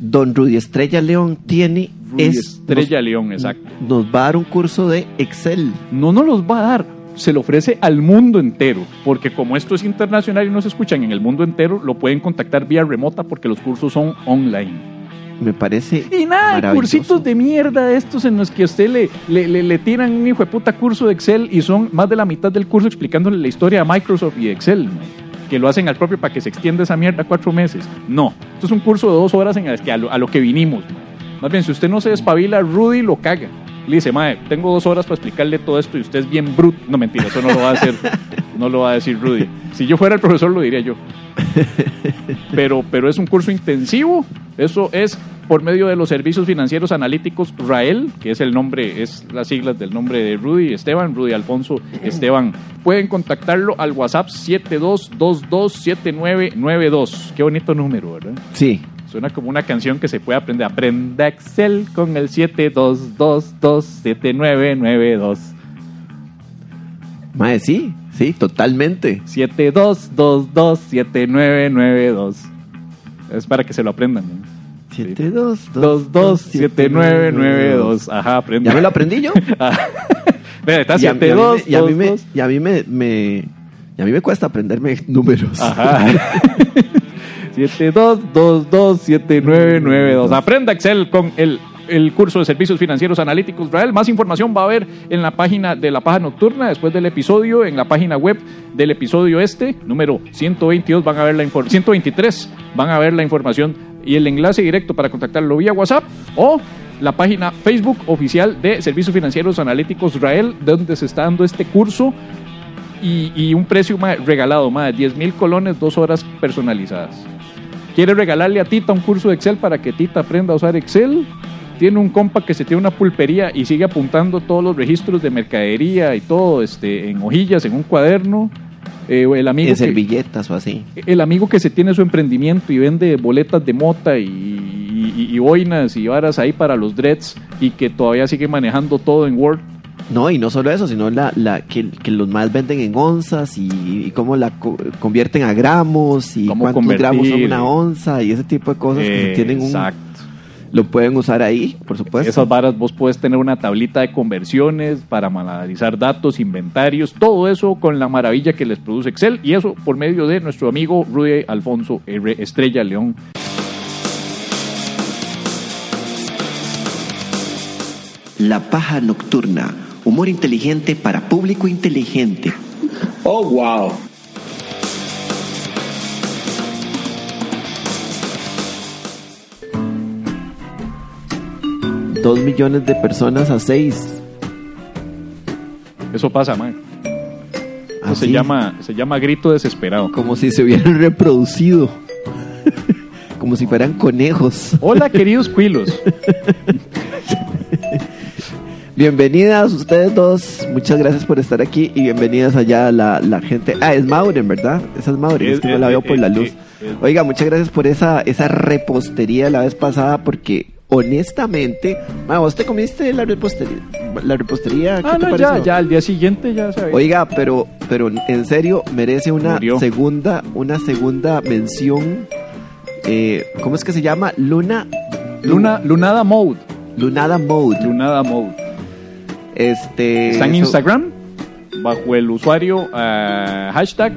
Don Rudy Estrella León tiene. Rudy es- Estrella León, exacto. Nos va a dar un curso de Excel. No nos los va a dar, se lo ofrece al mundo entero, porque como esto es internacional y nos escuchan en el mundo entero, lo pueden contactar vía remota porque los cursos son online. Me parece. Y nada, de cursitos de mierda estos en los que a usted le, le, le- le tiran un hijo de puta curso de Excel y son más de la mitad del curso explicándole la historia de Microsoft y Excel, que lo hacen al propio para que se extienda esa mierda cuatro meses. No, esto es un curso de dos horas en el que a lo, a lo que vinimos. Más bien, si usted no se despabila, Rudy lo caga. Le dice, mae, tengo dos horas para explicarle todo esto y usted es bien bruto. No, mentira, eso no lo va a hacer. <laughs> No lo va a decir Rudy. Si yo fuera el profesor, lo diría yo. <laughs> Pero, pero es un curso intensivo. Eso es por medio de los servicios financieros analíticos RAEL, que es el nombre, es las siglas del nombre de Rudy Esteban, Rudy Alfonso Esteban. Pueden contactarlo al WhatsApp 72227992. Qué bonito número, ¿verdad? Sí. Suena como una canción que se puede aprender. Aprenda Excel con el 72227992. Mae, sí. Sí, totalmente. 72227992. Es para que se lo aprendan. ¿no? 7, 2, 227992. Ajá, aprende. ¿Ya me lo aprendí yo? <laughs> <laughs> Vea, está Y a, y a mí me- 72. y a mí me, y a mí me, me- y a mí me cuesta aprenderme <laughs> números. Ajá. 72227992. Aprenda Excel con el, el curso de servicios financieros analíticos Israel. Más información va a haber en la página de la paja nocturna después del episodio, en la página web del episodio este, número 122, van a ver la infor- 123, van a ver la información y el enlace directo para contactarlo vía WhatsApp o la página Facebook oficial de Servicios Financieros Analíticos Israel, donde se está dando este curso y, un precio regalado, más 10 mil colones, dos horas personalizadas. ¿Quiere regalarle a Tita un curso de Excel para que Tita aprenda a usar Excel? Tiene un compa que se tiene una pulpería y sigue apuntando todos los registros de mercadería y todo este, en hojillas, en un cuaderno. Eh, el, amigo En que, servilletas o así. el amigo que se tiene su emprendimiento y vende boletas de mota y, y- y boinas y varas ahí para los dreads y que todavía sigue manejando todo en Word. No, y no solo eso, sino la, la que, que los más venden en onzas y, y cómo la co- convierten a gramos y cuántos convertir. gramos son una onza y ese tipo de cosas que Eh, tienen un... Exacto. Lo pueden usar ahí, por supuesto. Esas varas vos puedes tener una tablita de conversiones para analizar datos, inventarios, todo eso con la maravilla que les produce Excel y eso por medio de nuestro amigo Rudy Alfonso R. Estrella León. La paja nocturna. Humor inteligente para público inteligente. Oh, wow. Dos millones de personas a seis. Eso pasa, man. Eso se Así, llama, se llama grito desesperado. Como si se hubieran <laughs> reproducido. como si fueran conejos. Hola, queridos cuilos. <laughs> Bienvenidas ustedes dos. Muchas gracias por estar aquí y bienvenidas allá la, la gente. Ah, es Mauren, ¿verdad? Esa es Mauren, es, Es- que no la veo por la luz. Oiga, muchas gracias por esa, esa repostería la vez pasada porque honestamente, ma, ¿vos te comiste la repostería? La repostería, ¿qué Ah, te no, ya, pareció? ya, al día siguiente ya sabía. Oiga, pero, pero en serio merece una Murió. segunda, una segunda mención. Eh, ¿Cómo es que se llama? Luna, Luna, Lunada Mode. Lunada Mode. Lunada Mode. Este. Está en eso- Instagram bajo el usuario ah, hashtag,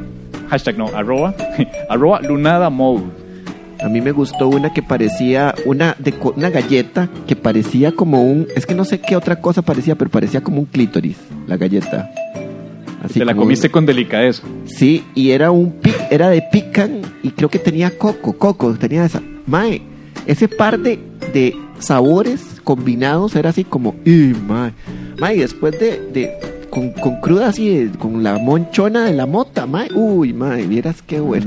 hashtag no, arroba, <laughs> arroba Lunada Mode. A mí me gustó una que parecía una de una galleta que parecía como un, es que no sé qué otra cosa parecía, pero parecía como un clítoris, la galleta. Así Te la comiste un- con delicadeza. Sí, y era un era de pican y creo que tenía coco, coco, tenía esa. Mae, ese par de, de sabores combinados era así como, ¡y mae! Mae, después de, de con, con cruda así, de- con la monchona de la mota, mae, uy, mae, vieras qué bueno.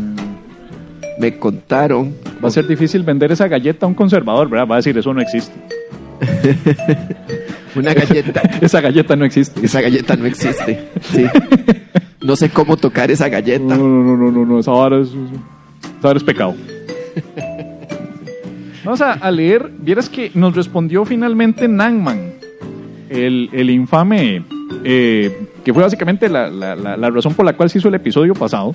Me contaron Va a ser difícil vender esa galleta a un conservador, ¿verdad? Va a decir, eso no existe. <laughs> Una galleta. <laughs> Esa galleta no existe. Esa galleta no existe. Sí. <laughs> No sé cómo tocar esa galleta. No, no, no, no, no, no, esa vara es, esa vara es pecado. Vamos a, a leer, vieras que nos respondió finalmente Nangman, el, el infame, eh, que fue básicamente la, la- la- la razón por la cual se hizo el episodio pasado,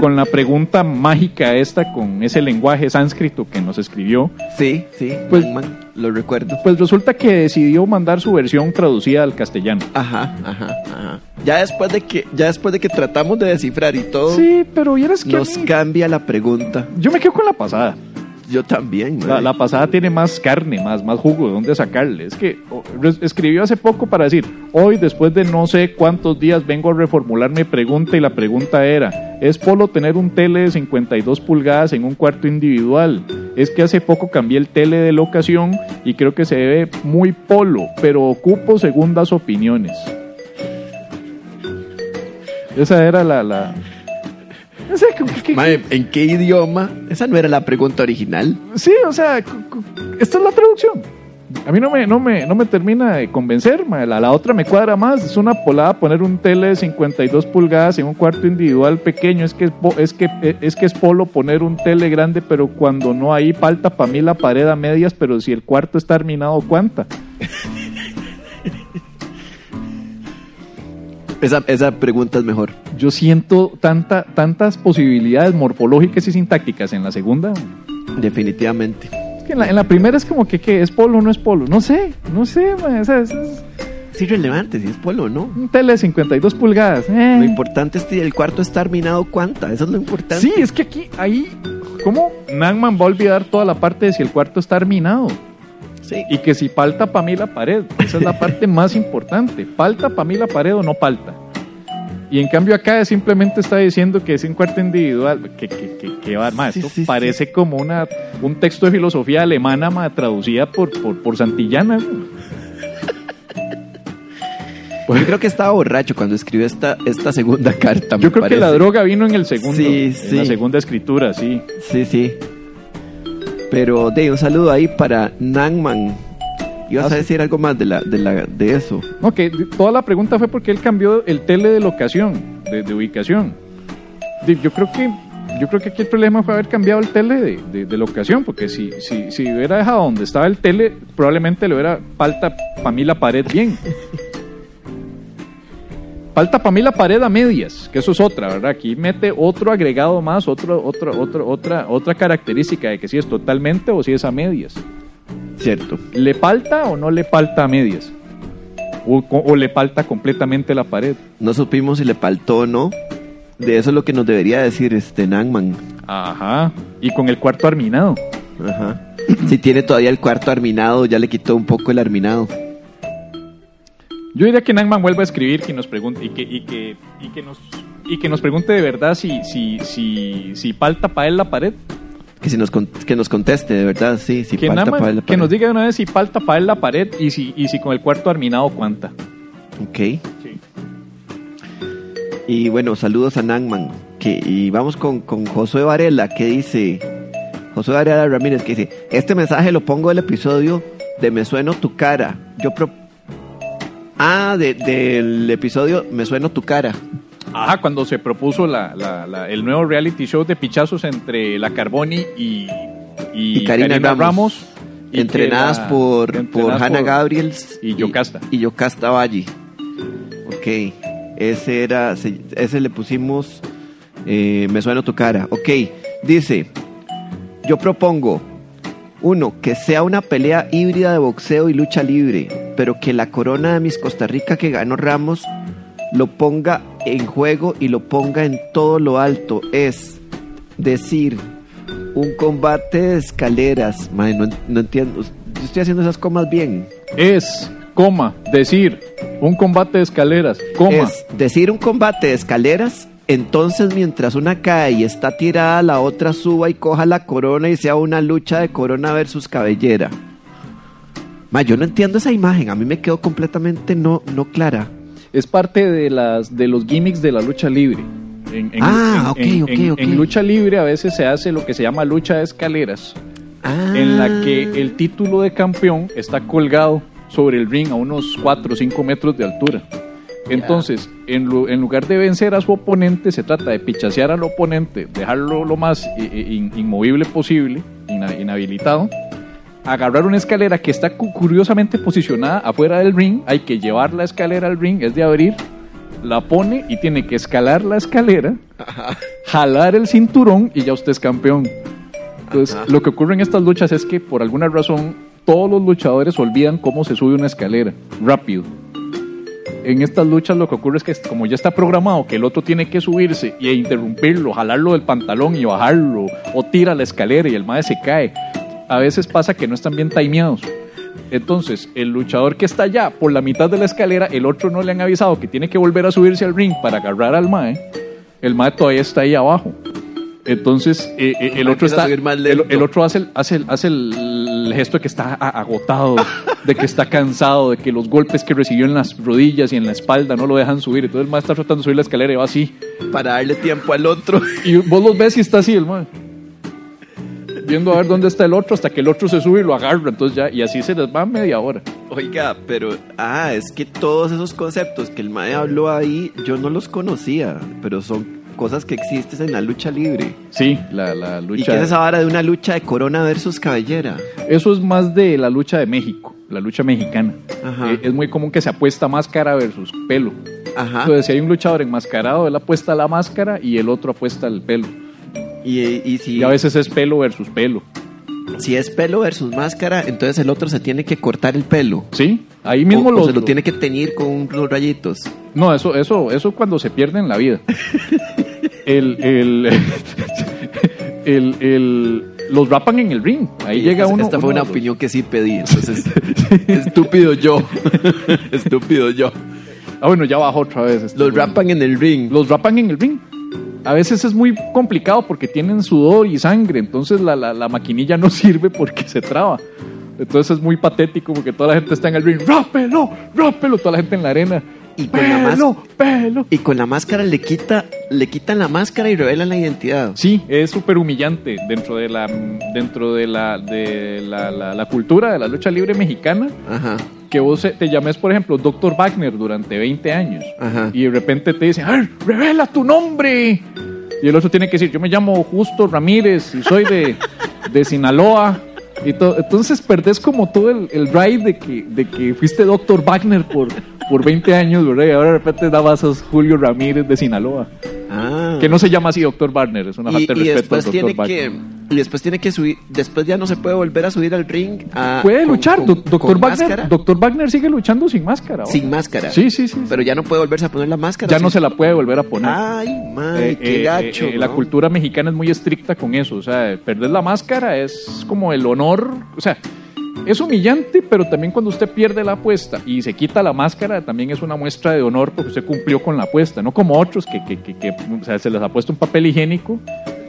con la pregunta mágica esta, con ese lenguaje sánscrito que nos escribió. Sí, sí. Pues- man, lo recuerdo. Pues resulta que decidió mandar su versión traducida al castellano. Ajá, ajá, ajá. Ya después de que, ya después de que tratamos de descifrar y todo, Sí, pero vieras que nos mí- cambia la pregunta. yo me quedo con la pasada. Yo también, La, la pasada tiene más carne, más, más jugo de dónde sacarle. Es que o, escribió hace poco para decir, hoy después de no sé cuántos días vengo a reformular mi pregunta y la pregunta era, ¿es polo tener un tele de 52 pulgadas en un cuarto individual? Es que hace poco cambié el tele de locación y creo que se ve muy polo, pero ocupo segundas opiniones. Esa era la... la... No sé, ¿qué- qué- Mae, ¿en qué idioma? Esa no era la pregunta original. Sí, o sea, esta es la traducción. A mí no me, no me, no me termina de convencer, la, la otra me cuadra más. Es una polada poner un tele de 52 pulgadas en un cuarto individual pequeño. Es que es, es que es que es polo poner un tele grande, pero cuando no hay falta para mí la pared a medias, pero si el cuarto está terminado, ¿cuánta? Esa, esa pregunta es mejor. Yo siento tanta, tantas posibilidades morfológicas y sintácticas en la segunda. Definitivamente. Es que en la, en la primera es como que, ¿qué? ¿Es polo o no es polo? No sé, no sé, ma. O sea, es- es- irrelevante si es polo o no. Un tele de 52 pulgadas. eh. Lo importante es que el cuarto está arminado cuánta. Eso es lo importante. Sí, es que aquí, ahí, ¿cómo? Nangman va a olvidar toda la parte de si el cuarto está arminado. Sí. Y que si palta para mí la pared. Esa es la parte <laughs> más importante. ¿Palta para mí la pared o no palta? Y en cambio acá simplemente está diciendo que es un cuarto individual. Que, que, que, que va, ma, Sí, esto sí, parece como una, un texto de filosofía alemana ma, traducida por, por, por Santillana. <laughs> Yo creo que estaba borracho cuando escribió esta, esta segunda carta. me Yo creo que la droga vino en el segundo, Sí, en sí. la segunda escritura, sí. Sí, sí. Pero de un saludo ahí para Nangman. Ibas Ah, a sí. decir algo más de la, de la, de eso. No, que toda la pregunta fue porque él cambió el tele de locación, de, de ubicación. Yo creo que yo creo que aquí el problema fue haber cambiado el tele de, de- de locación, porque si, si, si hubiera dejado donde estaba el tele, probablemente le hubiera falta para mí la pared bien. Falta para mí la pared a medias, que eso es otra, ¿verdad? Aquí mete otro agregado más, otro, otro, otro, otra, otra característica de que si es totalmente o si es a medias. Cierto. ¿Le falta o no le falta a medias? O, o le falta completamente la pared. No supimos si le faltó o no. De eso es lo que nos debería decir este Nangman. Ajá. Y con el cuarto arminado. Ajá. Si tiene todavía el cuarto arminado, ya le quitó un poco el arminado. Yo diría que Nangman vuelva a escribir que nos pregunte y que, y que, y que nos y que nos pregunte de verdad si si si si falta para él la pared. Que, si nos, con- que nos conteste, de verdad, sí. Si que, falta para él la que pared. nos diga de una vez si falta para él la pared y si y si con el cuarto arminado cuánta. Ok. Y bueno, saludos a Nangman. Que, y vamos con, con Josué Varela, que dice... Josué Varela Ramírez, que dice... Este mensaje lo pongo del episodio de Me Sueno Tu Cara. Yo pro... Ah, de- del episodio Me Sueno Tu Cara. Ajá, cuando se propuso la, la- la- el nuevo reality show de pichazos entre la Carboni y, y, Y Karina Ramos. y entrenadas por, por entrenadas Hannah por- Gabriels y Yocasta. Y, Yocasta Valle. Ok. Ese era. se- ese le pusimos. eh, me suena tu cara. Ok. Dice. Yo propongo. Uno, que sea una pelea híbrida de boxeo y lucha libre, pero que la corona de Miss Costa Rica que ganó Ramos lo ponga en juego y lo ponga en todo lo alto. Es decir, un combate de escaleras. Madre, no, no entiendo. Yo estoy haciendo esas comas bien. Es, coma, decir, un combate de escaleras, coma. Es decir, un combate de escaleras. Entonces, mientras una cae y está tirada, la otra suba y coja la corona y sea una lucha de corona versus cabellera. Ma, yo no entiendo esa imagen. A mí me quedó completamente no, no clara. Es parte de las de los gimmicks de la lucha libre. En, en- Ah, en- en- ok, ok, en- ok. en lucha libre a veces se hace lo que se llama lucha de escaleras, Ah. en la que el título de campeón está colgado sobre el ring a unos 4 o 5 metros de altura. Entonces, en, lu- en lugar de vencer a su oponente, se trata de pichasear al oponente, dejarlo lo más i- i- in- inmovible posible, inhabilitado, agarrar una escalera que está cu- curiosamente posicionada afuera del ring, hay que llevar la escalera al ring, es de abrir, la pone y tiene que escalar la escalera, jalar el cinturón y ya usted es campeón. Entonces, lo que ocurre en estas luchas es que por alguna razón todos los luchadores olvidan cómo se sube una escalera rápido. En estas luchas lo que ocurre es que como ya está programado que el otro tiene que subirse y interrumpirlo, jalarlo del pantalón y bajarlo, o tira la escalera y el madre se cae, a veces pasa que no están bien timeados. Entonces, el luchador que está allá por la mitad de la escalera, el otro no le han avisado que tiene que volver a subirse al ring para agarrar al mae. El mae todavía está ahí abajo. Entonces, eh, eh, el otro está. más El, otro hace el, hace, el, hace el gesto de que está agotado, de que está cansado, de que los golpes que recibió en las rodillas y en la espalda no lo dejan subir. Entonces, el mae está tratando de subir la escalera y va así. Para darle tiempo al otro. Y vos los ves y está así el mae. Viendo a ver dónde está el otro hasta que el otro se sube y lo agarra. Entonces ya, y así se les va media hora. Oiga, pero, ah, es que todos esos conceptos que el Mae habló ahí, yo no los conocía, pero son cosas que existen en la lucha libre. Sí, la, la ¿Y lucha. qué es esa vara de una lucha de corona versus cabellera? Eso es más de la lucha de México, la lucha mexicana. Ajá. Eh, es muy común que se apuesta máscara versus pelo. Ajá. Entonces, si hay un luchador enmascarado, él apuesta la máscara y el otro apuesta el pelo. Y, y si, Y a veces es pelo versus pelo. si es pelo versus máscara, entonces el otro se tiene que cortar el pelo. ¿Sí? Ahí mismo o, lo, o se lo tiene que teñir con unos rayitos. No, eso, eso, eso cuando se pierde en la vida. <laughs> el, el, <laughs> el, el- los rapan en el ring. Ahí llega uno. Esta fue uno una opinión que sí pedí, <laughs> entonces estúpido yo. <laughs> estúpido yo. Ah, bueno, ya bajó otra vez. este Los rapan en el ring. los rapan en el ring. A veces es muy complicado porque tienen sudor y sangre, entonces la, la, la maquinilla no sirve porque se traba. Entonces es muy patético porque toda la gente está en el ring, rápelo, rápelo, toda la gente en la arena. Y con la pelo, pelo. Y con la máscara le quita, le quitan la máscara y revelan la identidad. Sí, es súper humillante dentro de la dentro de la de la, la- la cultura de la lucha libre mexicana Ajá. que vos te llames, por ejemplo, Dr. Wagner durante 20 años Ajá. y de repente te dicen, ¡ay, revela tu nombre! Y el otro tiene que decir, yo me llamo Justo Ramírez y soy de, de Sinaloa. Y to- entonces perdés como todo el, el de que, de que fuiste Dr. Wagner por, por 20 años, ¿verdad? Y ahora de repente dabas a Julio Ramírez de Sinaloa. Ah. Que no se llama así Dr. Wagner, es una falta de y respeto al después Dr. tiene Wagner. que y después tiene que subir después ya no se puede volver a subir al ring a- Puede con- luchar, con- Do- Dr. con Wagner, Dr. Wagner sigue luchando sin máscara. sin máscara Sí, sí, sí. pero ya no puede volverse a poner la máscara ya no se la puede volver a poner. ay madre Eh, qué eh, gacho eh, la ¿no? cultura mexicana es muy estricta con eso. O sea, perder la máscara es como el honor. O sea, es humillante, pero también cuando usted pierde la apuesta y se quita la máscara, también es una muestra de honor porque usted cumplió con la apuesta. No como otros que, que, que- que, o sea, se les ha puesto un papel higiénico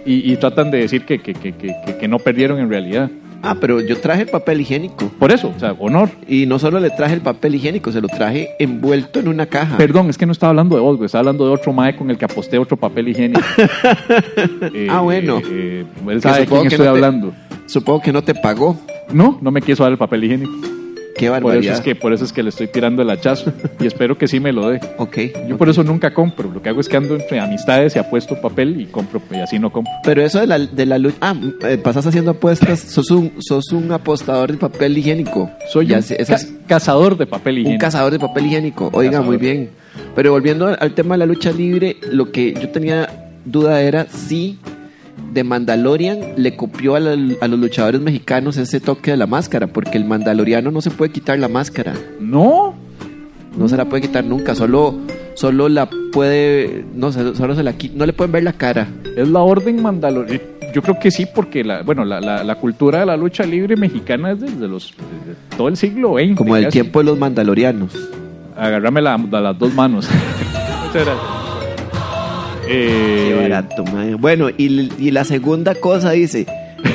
y, y tratan de decir que, que, que, que, que- que no perdieron en realidad. ah pero yo traje el papel higiénico Por eso, o sea, honor. y no solo le traje el papel higiénico se lo traje envuelto en una caja Perdón, es que no estaba hablando de vos, güey, estaba hablando de otro mae con el que aposté otro papel higiénico. <laughs> Eh, Ah, bueno. eh, él sabe de quién que estoy no te- hablando. Supongo que no te pagó No, no me quiso dar el papel higiénico. qué Por eso, barbaridad es que, por eso es que le estoy tirando el hachazo y espero que sí me lo dé. Ok. Yo por eso nunca compro. Lo que hago es que ando entre amistades y apuesto papel y compro y así no compro. Pero eso de la, de la lucha. Ah, eh, pasas haciendo apuestas. Sos un, sos un apostador de papel higiénico. Soy Ya un ca- es cazador de papel un higiénico. cazador de papel higiénico. Oiga, Cazador. muy bien. Pero volviendo al, al tema de la lucha libre, lo que yo tenía duda era si de Mandalorian le copió a, la- a los luchadores mexicanos ese toque de la máscara, porque el mandaloriano no se puede quitar la máscara. No, No se la puede quitar nunca. Solo, solo la puede. No sé, solo se la No le pueden ver la cara. es la orden mandaloriana. Yo creo que sí, porque la, bueno, la, la- la cultura de la lucha libre mexicana es desde los desde todo el siglo XX. Como del casi. tiempo de los mandalorianos. Agárrame la- las dos manos. <laughs> Muchas gracias. Eh, Qué barato, mae. Bueno, y, y la segunda cosa dice,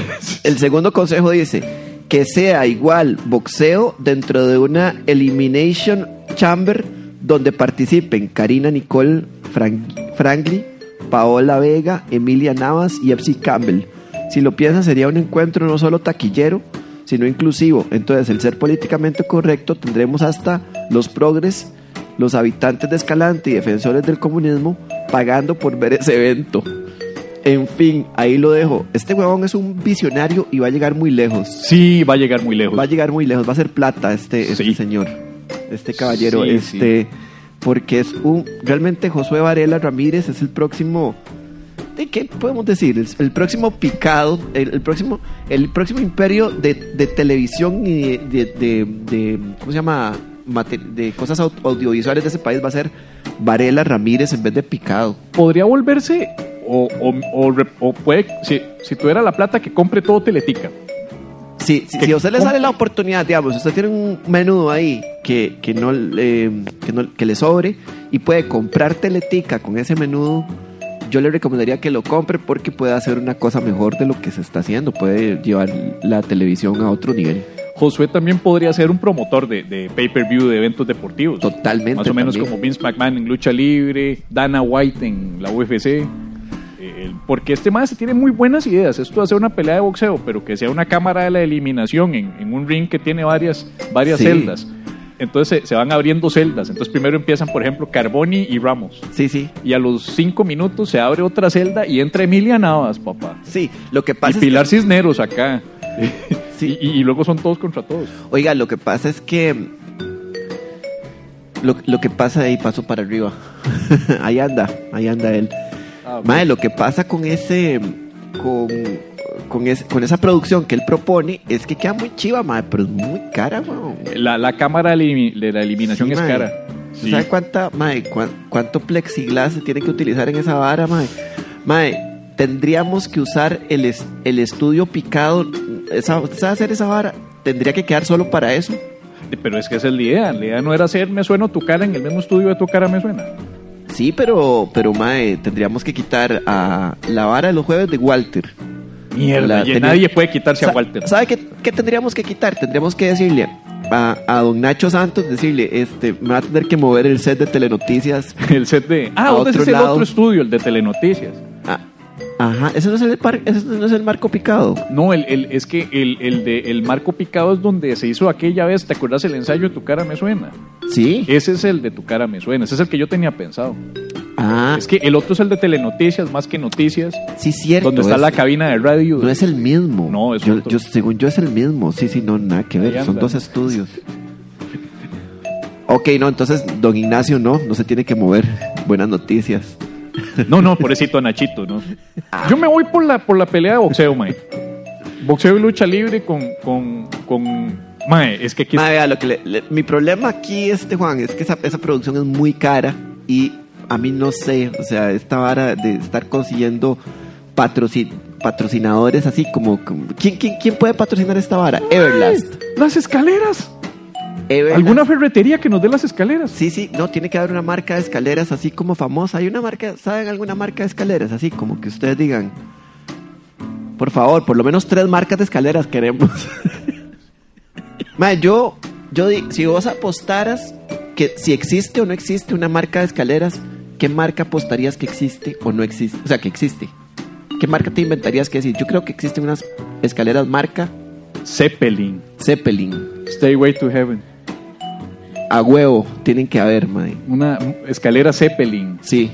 <laughs> el segundo consejo dice, que sea igual boxeo dentro de una Elimination Chamber donde participen Karina Nicole Fran- Franklin, Paola Vega, Emilia Navas y Epsi Campbell. Si lo piensas, sería un encuentro no solo taquillero, sino inclusivo. Entonces, el ser políticamente correcto, tendremos hasta los progres, los habitantes de Escalante y defensores del comunismo pagando por ver ese evento. En fin, ahí lo dejo. Este huevón es un visionario y va a llegar muy lejos. Sí, va a llegar muy lejos. Va a llegar muy lejos, va a ser plata este, este Sí. señor, este caballero, Sí, este, porque es un, realmente Josué Varela Ramírez es el próximo, ¿de qué podemos decir? El, el próximo picado, el, el próximo, el próximo imperio de, de televisión y de- de- ¿cómo se llama? De cosas au- audiovisuales de ese país va a ser Varela Ramírez en vez de picado. Podría volverse, o, o, o puede, si, si tuviera la plata, que compre todo Teletica. Sí, sí, si a usted le sale la oportunidad, digamos, usted tiene un menudo ahí que, que, no, le- que, no- que le sobre y puede comprar teletica con ese menudo, yo le recomendaría que lo compre porque puede hacer una cosa mejor de lo que se está haciendo, puede llevar la televisión a otro nivel. Josué también podría ser un promotor de, de pay-per-view de eventos deportivos. Totalmente. Más o menos también. como Vince McMahon en lucha libre, Dana White en la UFC. eh, porque este más tiene muy buenas ideas. Esto de hacer una pelea de boxeo, pero que sea una cámara de la eliminación en, en un ring que tiene varias, varias Sí. celdas. Entonces se, se van abriendo celdas. Entonces primero empiezan, por ejemplo, Carboni y Ramos. Sí, sí. Y a los cinco minutos se abre otra celda y entra Emilia Navas, papá. Sí, lo que Y pasa es Pilar Cisneros acá. <laughs> Sí. y, y luego son todos contra todos. oiga, lo que pasa es que lo, lo que pasa de ahí paso para arriba. <laughs> ahí anda, ahí anda él. Ah, Mae, lo que pasa con ese con, con, ese- con esa producción que él propone es que queda muy chiva, mae, pero es muy cara, weón. La, la cámara de elimi- de la eliminación Sí, es mae. cara. ¿Usted Sí. ¿Sabe cuánta, cuán- cuánto plexiglas se tiene que utilizar en esa vara, mae? Mae, tendríamos que usar el, es- el estudio picado. Esa, ¿usted ¿Sabe hacer esa vara? Tendría que quedar solo para eso. Pero es que esa es la idea. La idea no era hacer Me Sueno tu cara en el mismo estudio de Tu cara Me Suena. Sí, pero, pero mae, tendríamos que quitar a la vara de los jueves de Walter. Mierda, La- nadie puede quitarse a Walter. ¿Sabe qué, qué tendríamos que quitar? Tendríamos que decirle a, a don Nacho Santos, decirle, este, me va a tener que mover el set de telenoticias. <laughs> El set de. Ah, ¿dónde es lado. otro estudio? El de Telenoticias. Ah, ajá, ese no es el, par- ese no es el marco picado. No, el, el- es que el, el de el Marco Picado es donde se hizo aquella vez. ¿Te acuerdas el ensayo de Tu cara me suena? Sí. Ese es el de Tu cara me suena. Ese es el que yo tenía pensado. Ah, Es que el otro es el de Telenoticias, más que noticias, sí, cierto. donde está es- la cabina de radio. No es el mismo. No, es yo, otro. yo- Según yo es el mismo. Sí, sí, no, nada que ver. Son dos estudios. Ok, no, entonces don Ignacio no, no se tiene que mover. Buenas noticias. No, no, pobrecito Nachito, ¿no? Yo me voy por la, por la pelea de boxeo, mae. Boxeo y lucha libre con, con, con... Mae, es que aquí... Ma, vea, lo que le- le- mi problema aquí, este Juan, es que esa, esa producción es muy cara y a mí no sé, o sea, esta vara de estar consiguiendo patroci- patrocinadores así como, como- ¿quién, quién, quién puede patrocinar esta vara? Everlast. Las escaleras. ¿Alguna ferretería que nos dé las escaleras? Sí, sí, no, tiene que haber una marca de escaleras así como famosa. Hay una marca, ¿saben alguna marca de escaleras? Así como que ustedes digan, por favor, por lo menos tres marcas de escaleras queremos. <laughs> Ma, yo, yo, si vos apostaras que si existe o no existe una marca de escaleras, ¿qué marca apostarías que existe o no existe? O sea, que existe. ¿Qué marca te inventarías que decir? Yo creo que existen unas escaleras marca Zeppelin. Zeppelin. Stairway to Heaven. A huevo, tienen que haber, mae. Una escalera Zeppelin. Sí,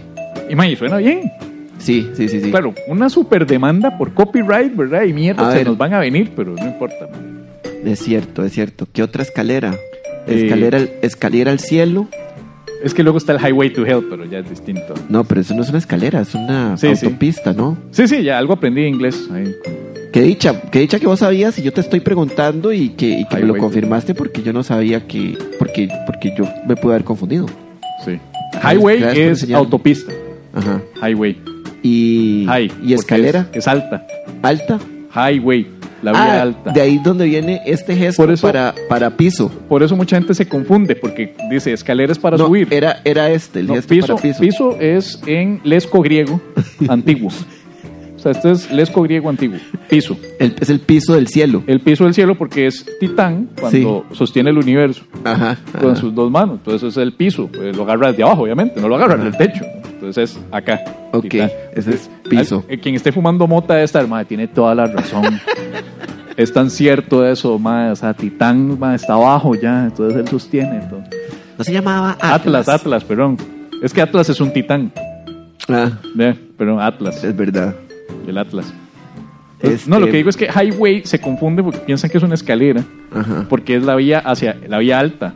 Y mae, suena bien. sí, sí, sí, sí. Claro, una super demanda por copyright, ¿verdad? Y mierda, A se ver. nos van a venir, pero no importa. mae. Es cierto, es cierto. ¿Qué otra escalera? Eh. Escalera, al- escalera al cielo. Es que luego está el Highway to Hell, pero ya es distinto. No, pero eso no es una escalera, es una Sí, sí. autopista, ¿no? Sí, sí, ya algo aprendí de inglés. ahí. Qué dicha, qué dicha que vos sabías y yo te estoy preguntando y que, y que me lo confirmaste porque yo no sabía que, porque, porque yo me pude haber confundido. Sí. Highway es autopista. Ajá. Highway. Y, High. y escalera Es, es alta. alta. Highway. La vía Ah, alta. de ahí donde viene este gesto Por eso- para, para piso. Por eso mucha gente se confunde, porque dice escaleras para no, subir. Era, era este, el No, gesto piso, para piso. piso es en lesco griego <laughs> antiguo. Sea, este es lesco griego antiguo. Piso. El- es el piso del cielo. El piso del cielo porque es titán cuando sostiene el universo Ajá. con ajá. sus dos manos. Entonces es el piso. Pues lo agarras de abajo, obviamente. No lo agarras del techo. Entonces es acá. Ok, Titán. ese es piso. Al- eh, quien esté fumando mota esta, mae, tiene toda la razón. es tan cierto eso, mae. O sea, Titán mae, está abajo ya, entonces él sostiene. todo. No se llamaba Atlas, Atlas, perdón. Es que Atlas es un titán. Ah, ¿ve? Perdón, Atlas. es verdad. El Atlas. Este- No, lo que digo es que highway se confunde porque piensan que es una escalera, Ajá. porque es la vía hacia la vía alta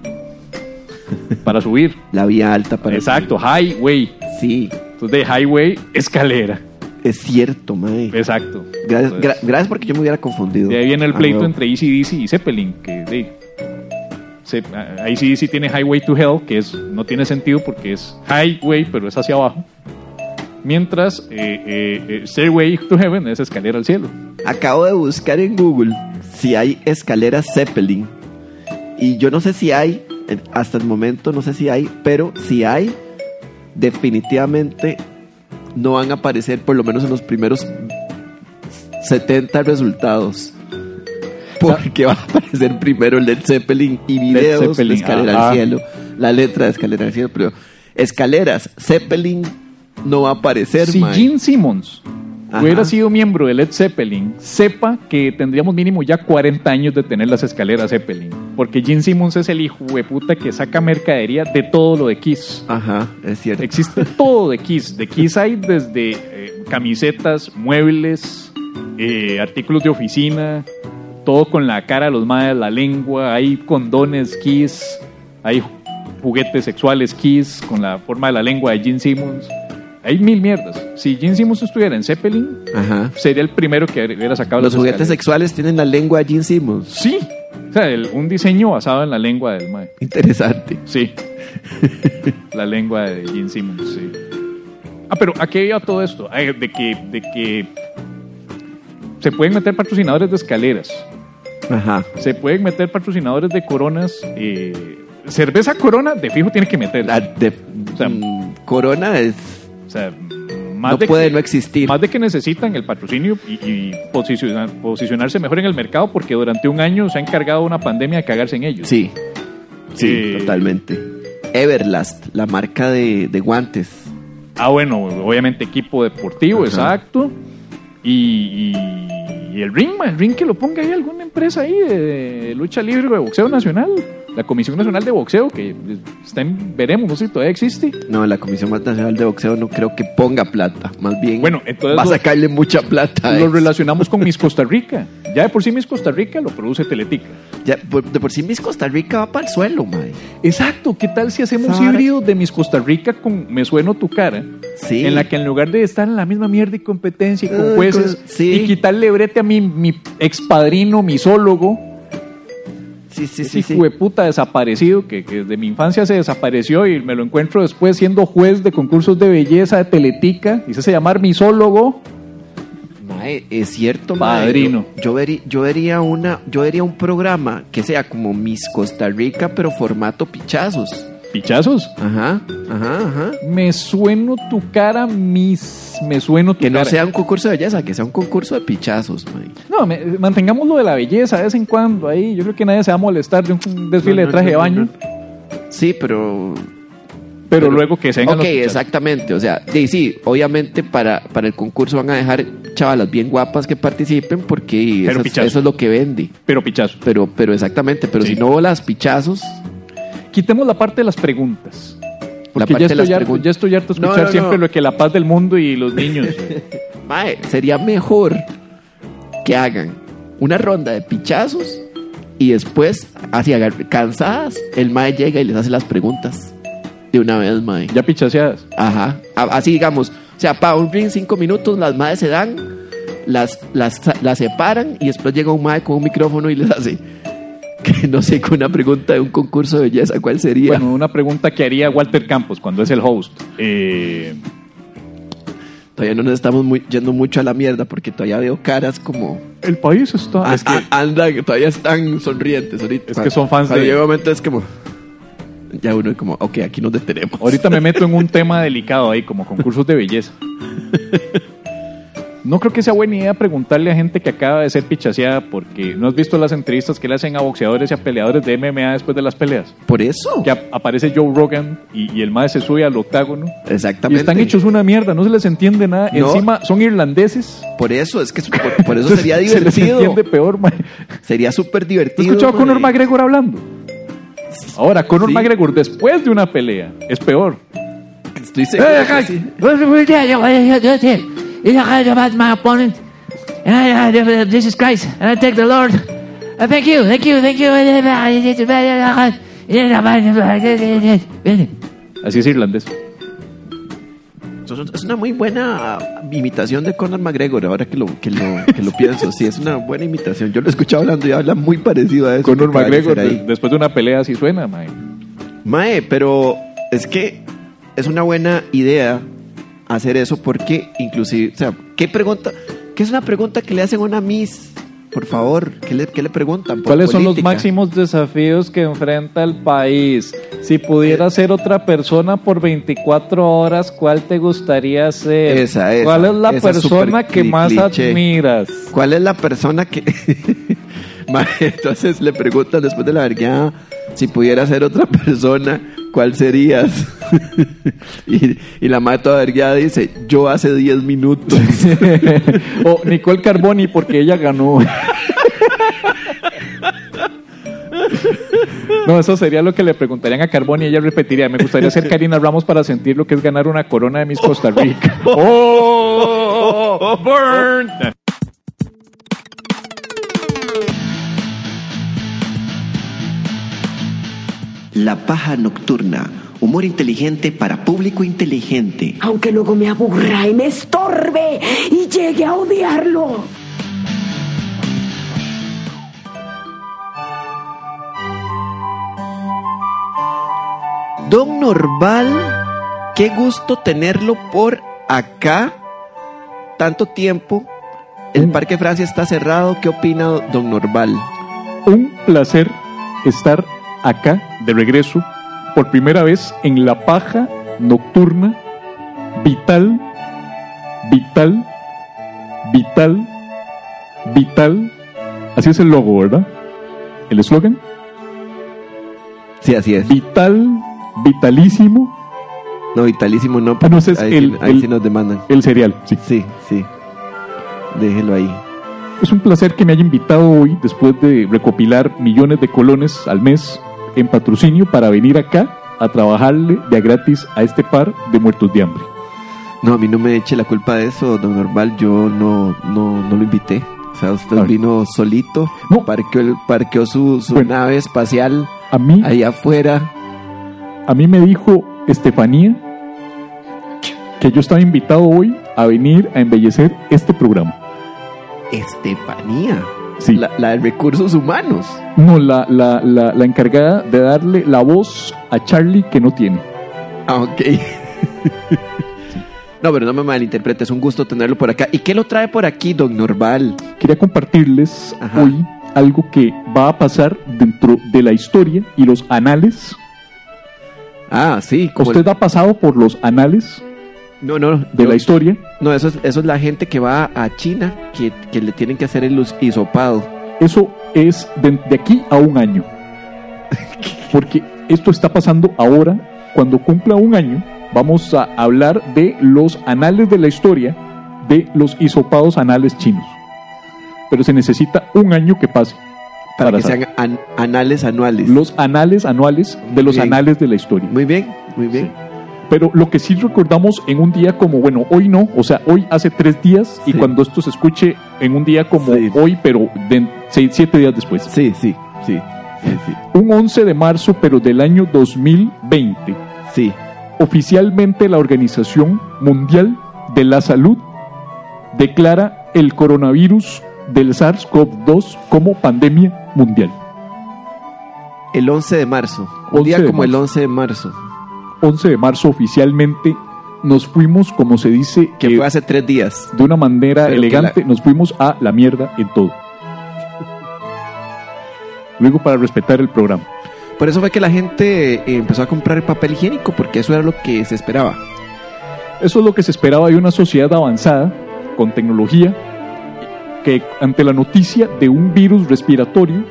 para subir. <laughs> La vía alta para... Exacto, highway. Sí, Entonces de highway, escalera. es cierto, mae. Exacto. Gracias, gra- gracias porque yo me hubiera confundido. de ahí viene el pleito entre ACDC y Zeppelin, que de, se- a- ACDC tiene Highway to Hell, que es no tiene sentido porque es highway, pero es hacia abajo. Mientras eh, eh, eh, Stairway <laughs> to Heaven es escalera al cielo. Acabo de buscar en Google si hay escaleras Zeppelin. Y yo no sé si hay, hasta el momento no sé si hay, pero si hay, definitivamente no van a aparecer por lo menos en los primeros 70 resultados. Porque va a aparecer primero Led Zeppelin y videos Zeppelin, de Escalera ajá. al Cielo, la letra de Escalera al Cielo, pero escaleras Zeppelin no va a aparecer, Si mae. Gene Simmons Ajá. hubiera sido miembro de Led Zeppelin, sepa que tendríamos mínimo ya 40 años de tener las escaleras Zeppelin. Porque Gene Simmons es el hijo de puta que saca mercadería de todo lo de Kiss. Ajá, es cierto. Existe todo de Kiss. De Kiss hay desde eh, camisetas, muebles, eh, artículos de oficina, todo con la cara de los madres, la lengua, hay condones Kiss, hay juguetes sexuales Kiss con la forma de la lengua de Gene Simmons. Hay mil mierdas. Si Gene Simmons estuviera en Zeppelin, Ajá. sería el primero que hubiera sacado Los las juguetes escaleras. sexuales tienen la lengua de Gene Simmons. Sí. O sea, el- un diseño basado en la lengua del mae. Interesante. Sí. <laughs> la lengua de Gene Simmons, sí. Ah, pero ¿a qué iba todo esto? Ah, De que, de que se pueden meter patrocinadores de escaleras, Ajá. se pueden meter patrocinadores de coronas. eh, cerveza corona, de fijo tiene que meter. La de- O sea, mm, Corona es, sea, más no de puede que- no existir. Más de que necesitan el patrocinio y, y posicionar- posicionarse mejor en el mercado porque durante un año se ha encargado una pandemia de cagarse en ellos. Sí. Sí, Eh, totalmente. Everlast, la marca de, de guantes. Ah, bueno, obviamente equipo deportivo, Ajá. exacto. Y, y- y el ring, ma, el ring que lo ponga ahí alguna empresa ahí de, de lucha libre o de boxeo nacional. La Comisión Nacional de Boxeo, que está en, veremos, no sé si todavía existe. No, la Comisión Nacional de Boxeo no creo que ponga plata. Más bien Bueno, entonces va a sacarle mucha plata. Lo relacionamos con Miss Costa Rica. Ya de por sí Miss Costa Rica lo produce Teletica. Ya, de por sí Miss Costa Rica va para el suelo, mae. Exacto, ¿qué tal si hacemos Sara- híbridos de Miss Costa Rica con Me Sueno Tu Cara? Sí. En la que en lugar de estar en la misma mierda y competencia y con jueces sí. y quitarle brete a mi, mi expadrino, misólogo, Sí, sí, ese sí. puta desaparecido que, que desde mi infancia se desapareció y me lo encuentro después siendo juez de concursos de belleza de Teletica. Dice se llamar misólogo. Mae, es cierto, mae. Padrino. Yo, yo vería, yo vería una, yo vería un programa que sea como Miss Costa Rica, pero formato pichazos. Pichazos. Ajá, ajá, ajá. Me sueno tu cara, mis. Me sueno tu Que no sea un concurso de belleza, que sea un concurso de pichazos, mae. No, me- mantengamos lo de la belleza de vez en cuando ahí. Yo creo que nadie se va a molestar de un desfile No, de no, traje de baño. no. Sí, pero Pero, luego que se Ok, los pichazos. exactamente. O sea, sí, sí, obviamente para, para el concurso van a dejar chavalas bien guapas que participen porque eso, es- eso es lo que vende. Pero pichazo. Pero, pero exactamente, pero Sí. si no las pichazos, Quitemos la parte de las preguntas. Porque ya estoy, las harto, preguntas. ya estoy harto de No, escuchar no, siempre no. lo que la paz del mundo y los niños. <laughs> mae, sería mejor que hagan una ronda de pichazos y después, así cansadas, el mae llega y les hace las preguntas de una vez, mae. ya pichaseadas. Ajá. Así digamos, o sea, para un ring cinco minutos, las madres se dan, las, las, las separan y después llega un mae con un micrófono y les hace, que no sé, con una pregunta de un concurso de belleza, ¿cuál sería? Bueno, una pregunta que haría Walter Campos cuando es el host. Eh, Todavía no nos estamos muy- yendo mucho a la mierda porque todavía veo caras como... el país está. Ah, es que, ah, andan, todavía están sonrientes ahorita. Es que son fans de- llega un momento es como... Ya uno es como, ok, aquí nos detenemos. ahorita me meto en un <laughs> tema delicado ahí, como concursos de belleza. <laughs> no creo que sea buena idea preguntarle a gente que acaba de ser pichaseada porque no has visto las entrevistas que le hacen a boxeadores y a peleadores de MMA después de las peleas. Por eso. Que ap- aparece Joe Rogan y, y el mae se sube al octágono. Y Exactamente. están hechos una mierda, no se les entiende nada. No. Encima son irlandeses. Por eso, es que por, por eso sería Se les divertido. entiende peor, mae. Sería súper ¿Has divertido. escuchado a Conor. McGregor hablando? Ahora, Conor Sí. McGregor después de una pelea es peor. Estoy seguro que sí. Is my opponent. And I, I, is Christ. And I thank the Lord. Uh, thank you, thank you, thank you. Así es irlandés. Es una muy buena imitación de Conor McGregor, ahora que lo, que lo, que lo pienso. Sí, es una buena imitación. Yo lo he escuchado hablando y habla muy parecido a eso. Conor McGregor después de una pelea así suena, mae. Mae, pero es que es una buena idea hacer eso porque inclusive, o sea, ¿qué pregunta? ¿Qué es una pregunta que le hacen a una Miss? Por favor, ¿qué le, qué le preguntan? Por ¿Cuáles son los máximos desafíos que enfrenta el país? Si pudiera ser otra persona por 24 horas, ¿cuál te gustaría ser? Esa, esa, ¿Cuál es la esa persona que más cliché. admiras? ¿Cuál es la persona que... <laughs> Entonces le preguntan después de la vergüenza, si pudiera ser otra persona, ¿cuál serías? <laughs> y, y la madre toda vergüenza dice, yo hace 10 minutos. <laughs> o Nicole Carboni, porque ella ganó. <laughs> No, eso sería lo que le preguntarían a Carboni y ella repetiría, me gustaría ser Karina Ramos para sentir lo que es ganar una corona de Miss Costa Rica. ¡Oh! ¡Burn! La paja nocturna, humor inteligente para público inteligente. aunque luego me aburra y me estorbe y llegue a odiarlo. Don Norval, qué gusto tenerlo por acá. Tanto tiempo. El Parque Francia está cerrado. ¿Qué opina Don Norval? Un placer estar acá de regreso por primera vez en la paja nocturna vital, vital, vital, vital. Así es el logo, ¿verdad? El eslogan. Sí, así es. Vital, vitalísimo, No, vitalísimo no. No, ese es ahí, el- sí, ahí el- sí nos demandan. el cereal. Sí. Sí, sí. Déjelo ahí. Es un placer que me haya invitado hoy, después de recopilar millones de colones al mes en patrocinio, para venir acá a trabajarle de a gratis a este par de muertos de hambre. No, a mí no me eche la culpa de eso, don Norval. Yo no, no, no lo invité. O sea, usted vino solito. No. Parqueó, parqueó su, su Bueno. nave espacial A mí, ahí afuera. a mí me dijo Estefanía que yo estaba invitado hoy a venir a embellecer este programa. Estefanía. Sí. La, la de recursos humanos. No, la, la, la, la encargada de darle la voz a Charlie que no tiene. Ah, ok. <laughs> no, pero no me malinterprete, es un gusto tenerlo por acá. ¿Y qué lo trae por aquí, don Norval? Quería compartirles Ajá. hoy algo que va a pasar dentro de la historia y los anales. Ah, sí. ¿Usted ha pasado por los anales No, no. de yo- la historia? No, eso es, eso es la gente que va a China, que, que le tienen que hacer el hisopado. Eso es de, de aquí a un año. Porque esto está pasando ahora. Cuando cumpla un año, vamos a hablar de los anales de la historia de los hisopados anales chinos. Pero se necesita un año que pase. Para, que sean an- anales anuales. los anales anuales de los Bien. anales de la historia. Muy bien, muy bien. Pero lo que sí recordamos en un día como, bueno, hoy no, o sea, hoy hace tres días y cuando esto se escuche en un día como Sí. hoy, pero de seis, siete días después. Sí, sí, sí. Un 11 de marzo, pero del año 2020, sí. oficialmente la Organización Mundial de la Salud declara el coronavirus del SARS-CoV-2 como pandemia mundial. El 11 de marzo. Un 11 día como el marzo. 11 de marzo. 11 de marzo oficialmente nos fuimos, como se dice, Que eh, fue hace tres días. de una manera Pero elegante, nos fuimos a la mierda en todo. Luego para respetar el programa. Por eso fue que la gente eh, empezó a comprar el papel higiénico, porque eso era lo que se esperaba. Eso es lo que se esperaba de una sociedad avanzada con tecnología que ante la noticia de un virus respiratorio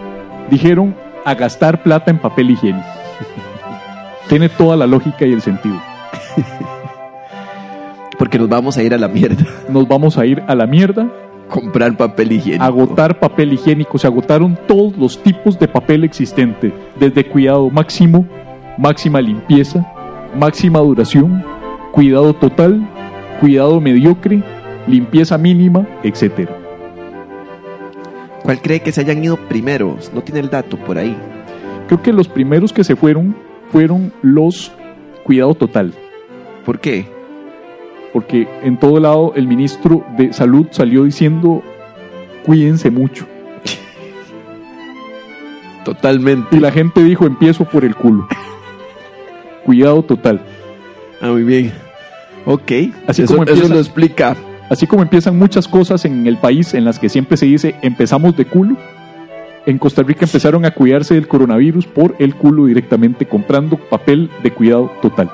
dijeron a gastar plata en papel higiénico. Tiene toda la lógica y el sentido. <laughs> Porque nos vamos a ir a la mierda. Nos vamos a ir a la mierda, Comprar papel higiénico. agotar papel higiénico. Se agotaron todos los tipos de papel existente, desde cuidado máximo, máxima limpieza, máxima duración, cuidado total, cuidado mediocre, limpieza mínima, etcétera. ¿Cuál cree que se hayan ido primero? No tiene el dato por ahí. Creo que los primeros que se fueron fueron los cuidado total, ¿Por qué? porque en todo lado el ministro de salud salió diciendo cuídense mucho <laughs> Totalmente. y la gente dijo empiezo por el culo. <laughs> Cuidado total. Ah, muy bien. Ok. Así eso, como eso empieza- lo explica. Así como empiezan muchas cosas en el país en las que siempre se dice empezamos de culo, en Costa Rica empezaron a cuidarse del coronavirus por el culo directamente comprando papel de cuidado total.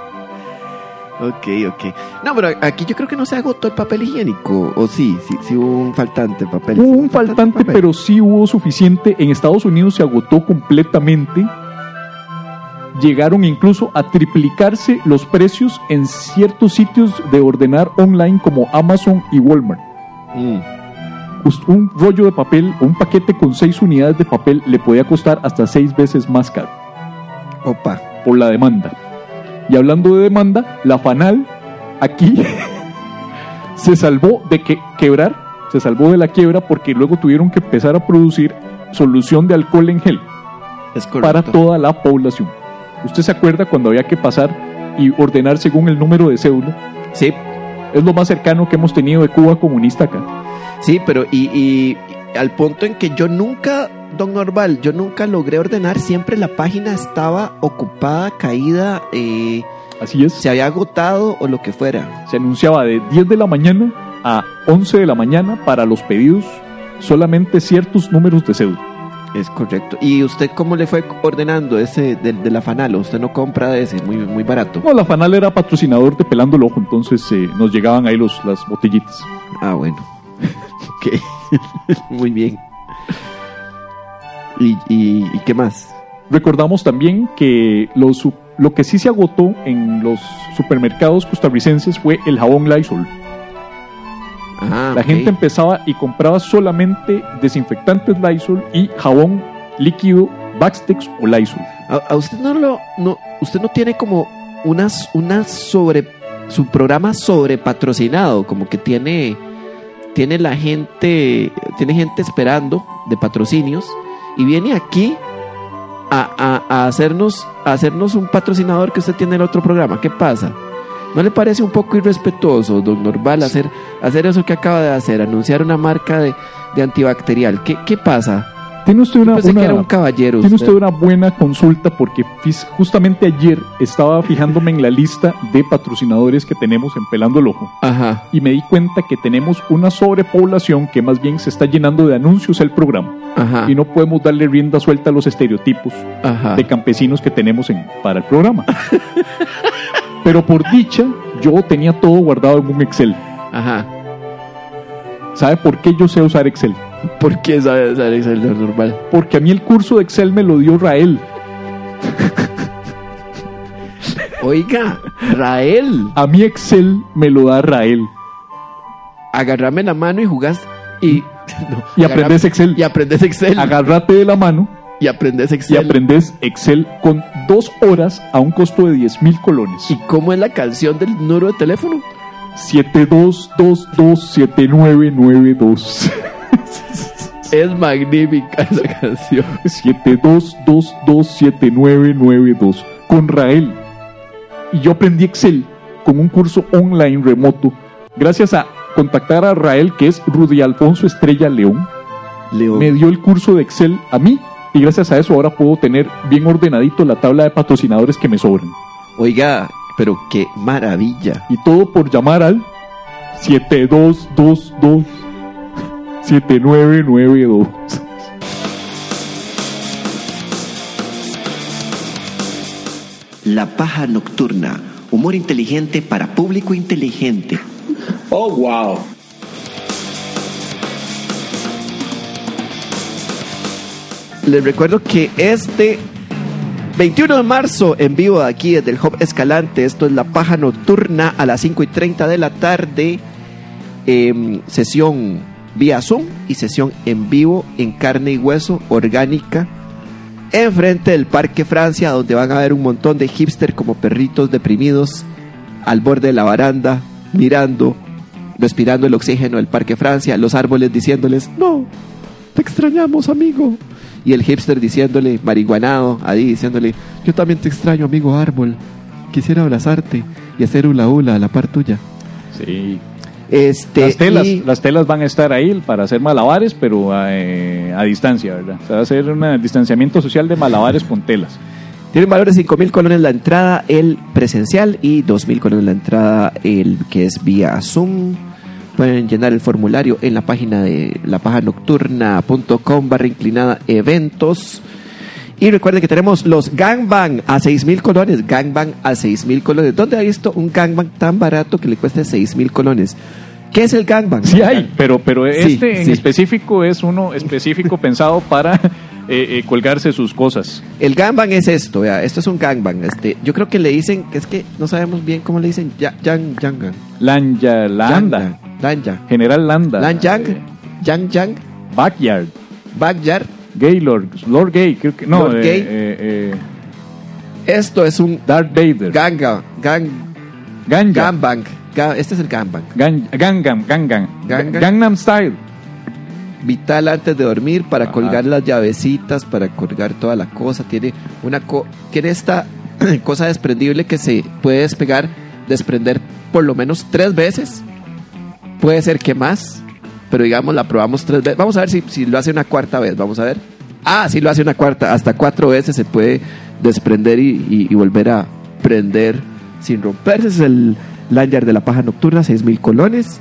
Ok, ok. No, pero aquí yo creo que no se agotó el papel higiénico. O sí, sí, sí hubo un faltante de papel. Hubo un faltante, papel. pero sí hubo suficiente. En Estados Unidos se agotó completamente. Llegaron incluso a triplicarse los precios en ciertos sitios de ordenar online como Amazon y Walmart. Mm. Un rollo de papel, un paquete con seis unidades de papel le podía costar hasta seis veces más caro Opa. por la demanda. Y hablando de demanda, la FANAL aquí <laughs> se salvó de que quebrar, se salvó de la quiebra porque luego tuvieron que empezar a producir solución de alcohol en gel Es para toda la población. ¿Usted se acuerda cuando había que pasar y ordenar según el número de cédula? Sí, Es lo más cercano que hemos tenido de Cuba comunista acá. sí, pero y, y al punto en que yo nunca, don Norval, yo nunca logré ordenar. Siempre la página estaba ocupada, caída, eh, Así es. se había agotado o lo que fuera. Se anunciaba de 10 de la mañana a 11 de la mañana para los pedidos solamente ciertos números de cédula. Es correcto. ¿Y usted cómo le fue ordenando ese de, de la Fanalo? Usted no compra de ese, muy, muy barato. No, la Fanal era patrocinador de Pelando el Ojo, entonces eh, nos llegaban ahí los, las botellitas. Ah, bueno. <laughs> ok. <laughs> Muy bien. ¿Y, y, y qué más? Recordamos también que lo que sí se agotó en los supermercados costarricenses fue el jabón Lysol. Ah, La gente empezaba y compraba solamente desinfectantes Lysol y jabón líquido Baxtex o Lysol. ¿A, a usted no lo, no, usted no tiene como unas, unas sobre, su programa sobre patrocinado, como que tiene, tiene la gente, tiene gente esperando de patrocinios y viene aquí a, a- a hacernos, a hacernos un patrocinador que usted tiene en el otro programa. ¿Qué pasa? ¿No le parece un poco irrespetuoso, don Norval, hacer, hacer eso que acaba de hacer, anunciar una marca de, de antibacterial? ¿Qué, qué pasa? Tiene usted una, pensé una- que era un caballero. tiene usted. usted una buena consulta porque justamente ayer estaba fijándome en la lista de patrocinadores que tenemos en Pelando el Ojo. Ajá. y me di cuenta que tenemos una sobrepoblación que más bien se está llenando de anuncios el programa Ajá. y no podemos darle rienda suelta a los estereotipos Ajá. de campesinos que tenemos en, para el programa. <laughs> Pero por dicha, yo tenía todo guardado en un Excel. Ajá. ¿Sabe por qué yo sé usar Excel? ¿Por qué sabe usar Excel normal? Porque a mí el curso de Excel me lo dio Rael. Oiga, Rael, A mí Excel me lo da Rael. agarrame la mano y jugás y, <laughs> no, Y aprendes Excel. Y aprendes Excel. Agárrate de la mano y aprendes y Excel. aprendes Excel con dos horas a un costo de 10 mil colones. ¿Y cómo es la canción del número de teléfono? 72227992. Es magnífica esa canción. <laughs> 72227992 con Rael. Y yo aprendí Excel con un curso online remoto gracias a contactar a Rael, que es Rudy Alfonso Estrella León. León. Me dio el curso de Excel a mí y gracias a eso ahora puedo tener bien ordenadito la tabla de patrocinadores que me sobran. Oiga, pero qué maravilla. Y todo por llamar al 7222 7992. La paja nocturna. Humor inteligente para público inteligente. Oh, wow. Les recuerdo que este 21 de marzo en vivo aquí desde el Hub Escalante, esto es la paja nocturna a las 5 y 30 de la tarde, em, sesión vía Zoom y sesión en vivo en carne y hueso orgánica enfrente del Parque Francia, donde van a ver un montón de hipster como perritos deprimidos al borde de la baranda, mirando, respirando el oxígeno del Parque Francia, los árboles diciéndoles, no, te extrañamos, amigo. Y el hipster diciéndole, marihuanado, ahí diciéndole, yo también te extraño, amigo árbol. Quisiera abrazarte y hacer hula hula a la par tuya. Sí. Este, Las telas, y- las telas van a estar ahí para hacer malabares, pero eh, a distancia, ¿verdad? O sea, va a ser un distanciamiento social de malabares con telas. Tienen valor de 5 mil colones la entrada, el presencial, y 2 mil colones la entrada, el que es vía Zoom. Pueden llenar el formulario en la página de lapajanocturna.com barra inclinada eventos. Y recuerden que tenemos los gangbang a 6 mil colones. Gangbang a 6 mil colones. ¿Dónde ha visto un gangbang tan barato que le cueste 6 mil colones? ¿Qué es el gangbang? Sí hay, pero, pero Sí, este en sí. específico es uno específico <laughs> pensado para eh, eh, colgarse sus cosas. El gangbang es esto, vea, esto es un gangbang. Este, yo creo que le dicen, que es que no sabemos bien cómo le dicen, ya- yang, yangan. Lanja, Landa, Lanja. General Landa, Lan Yang, eh, Yang Yang, Backyard, Backyard. Gaylord, Lord Gay, creo que, no, Lord eh, Gay. Esto es un Darth Vader, ganga, gang, Ganja, gangbang. Ga- este es el gangbang. Gan- Gangnam, Gangnam, Gangnam. Gangnam Style. Vital antes de dormir para Ajá. colgar las llavecitas, para colgar toda la cosa. Tiene una co- tiene esta <clears throat> cosa desprendible que se puede despegar, desprender por lo menos tres veces. Puede ser que más, pero digamos la probamos tres veces. Vamos a ver si, si lo hace una cuarta vez. Vamos a ver. Ah, si lo hace una cuarta, hasta cuatro veces se puede desprender y, y- y volver a prender sin romperse. Es el lanyard de la paja nocturna, 6000 colones.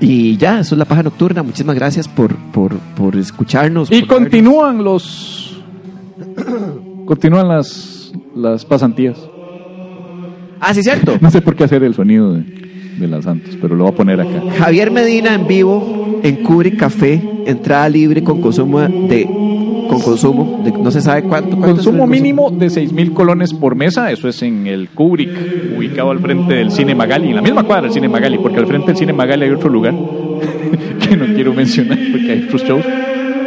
Y ya, eso es la paja nocturna. Muchísimas gracias por, por, por escucharnos. Y por continúan los. Continúan las, las pasantías. Ah, sí, cierto. <laughs> No sé por qué hacer el sonido de, de las santas, pero lo voy a poner acá. Javier Medina en vivo en Cubre Café, entrada libre con consumo de con consumo de no se sabe cuánto. Consumo mínimo de 6 mil colones por mesa, eso es en el Kubrick, ubicado al frente del Cine Magali, en la misma cuadra del Cine Magali, porque al frente del Cine Magali hay otro lugar <laughs> que no quiero mencionar porque hay otros shows.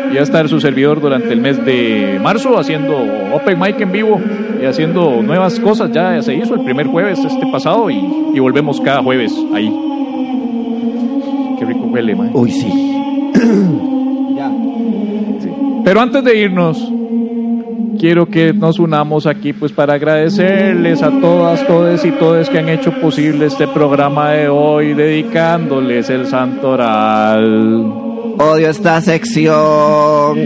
Y va a estar su servidor durante el mes de marzo haciendo Open Mic en vivo y haciendo nuevas cosas. Ya se hizo el primer jueves este pasado y, y volvemos cada jueves ahí. Qué rico huele, man. Uy, sí. <clears throat> Pero antes de irnos, quiero que nos unamos aquí pues para agradecerles a todas, todes y todes que han hecho posible este programa de hoy, dedicándoles el santoral. Odio esta sección.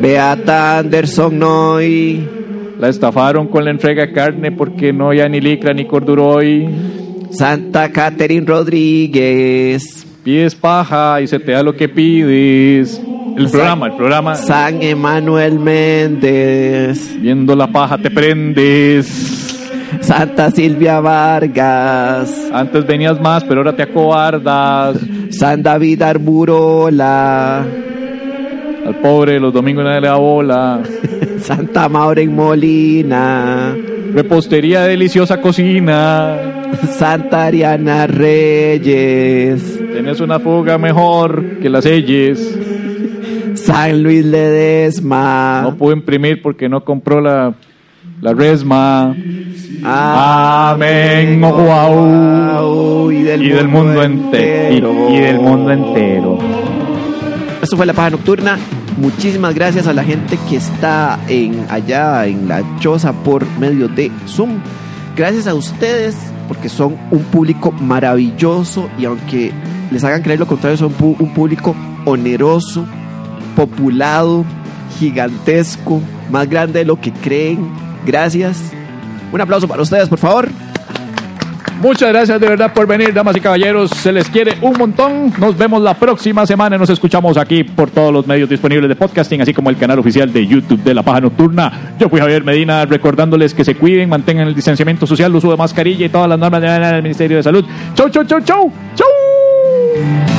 Beata Anderson Noy. La estafaron con la entrega de carne porque no hay ni licra ni corduroy. Santa Catherine Rodríguez. Pides paja y se te da lo que pides. El programa, el programa. San Emanuel Méndez. Viendo la paja te prendes. Santa Silvia Vargas. Antes venías más, pero ahora te acobardas. San David Arburola. Al pobre los domingos nadie le da bola. <laughs> Santa Maureen Molina. Repostería deliciosa cocina. Santa Ariana Reyes. Tenés una fuga mejor que las selles. San Luis Ledesma. No puedo imprimir porque no compró la, la resma. Amén. Oh, wow. Y del, Y del mundo entero. Y, y del mundo entero. Esto fue la paja nocturna. Muchísimas gracias a la gente que está en allá en la choza por medio de Zoom. Gracias a ustedes porque son un público maravilloso y aunque les hagan creer lo contrario, son un público oneroso, populado, gigantesco, más grande de lo que creen. Gracias. Un aplauso para ustedes, por favor. Muchas gracias de verdad por venir, damas y caballeros. Se les quiere un montón. Nos vemos la próxima semana. Nos escuchamos aquí por todos los medios disponibles de podcasting, así como el canal oficial de YouTube de La Paja Nocturna. Yo fui Javier Medina, recordándoles que se cuiden, mantengan el distanciamiento social, el uso de mascarilla y todas las normas del Ministerio de Salud. Chau, chau, chau, chau. Chau.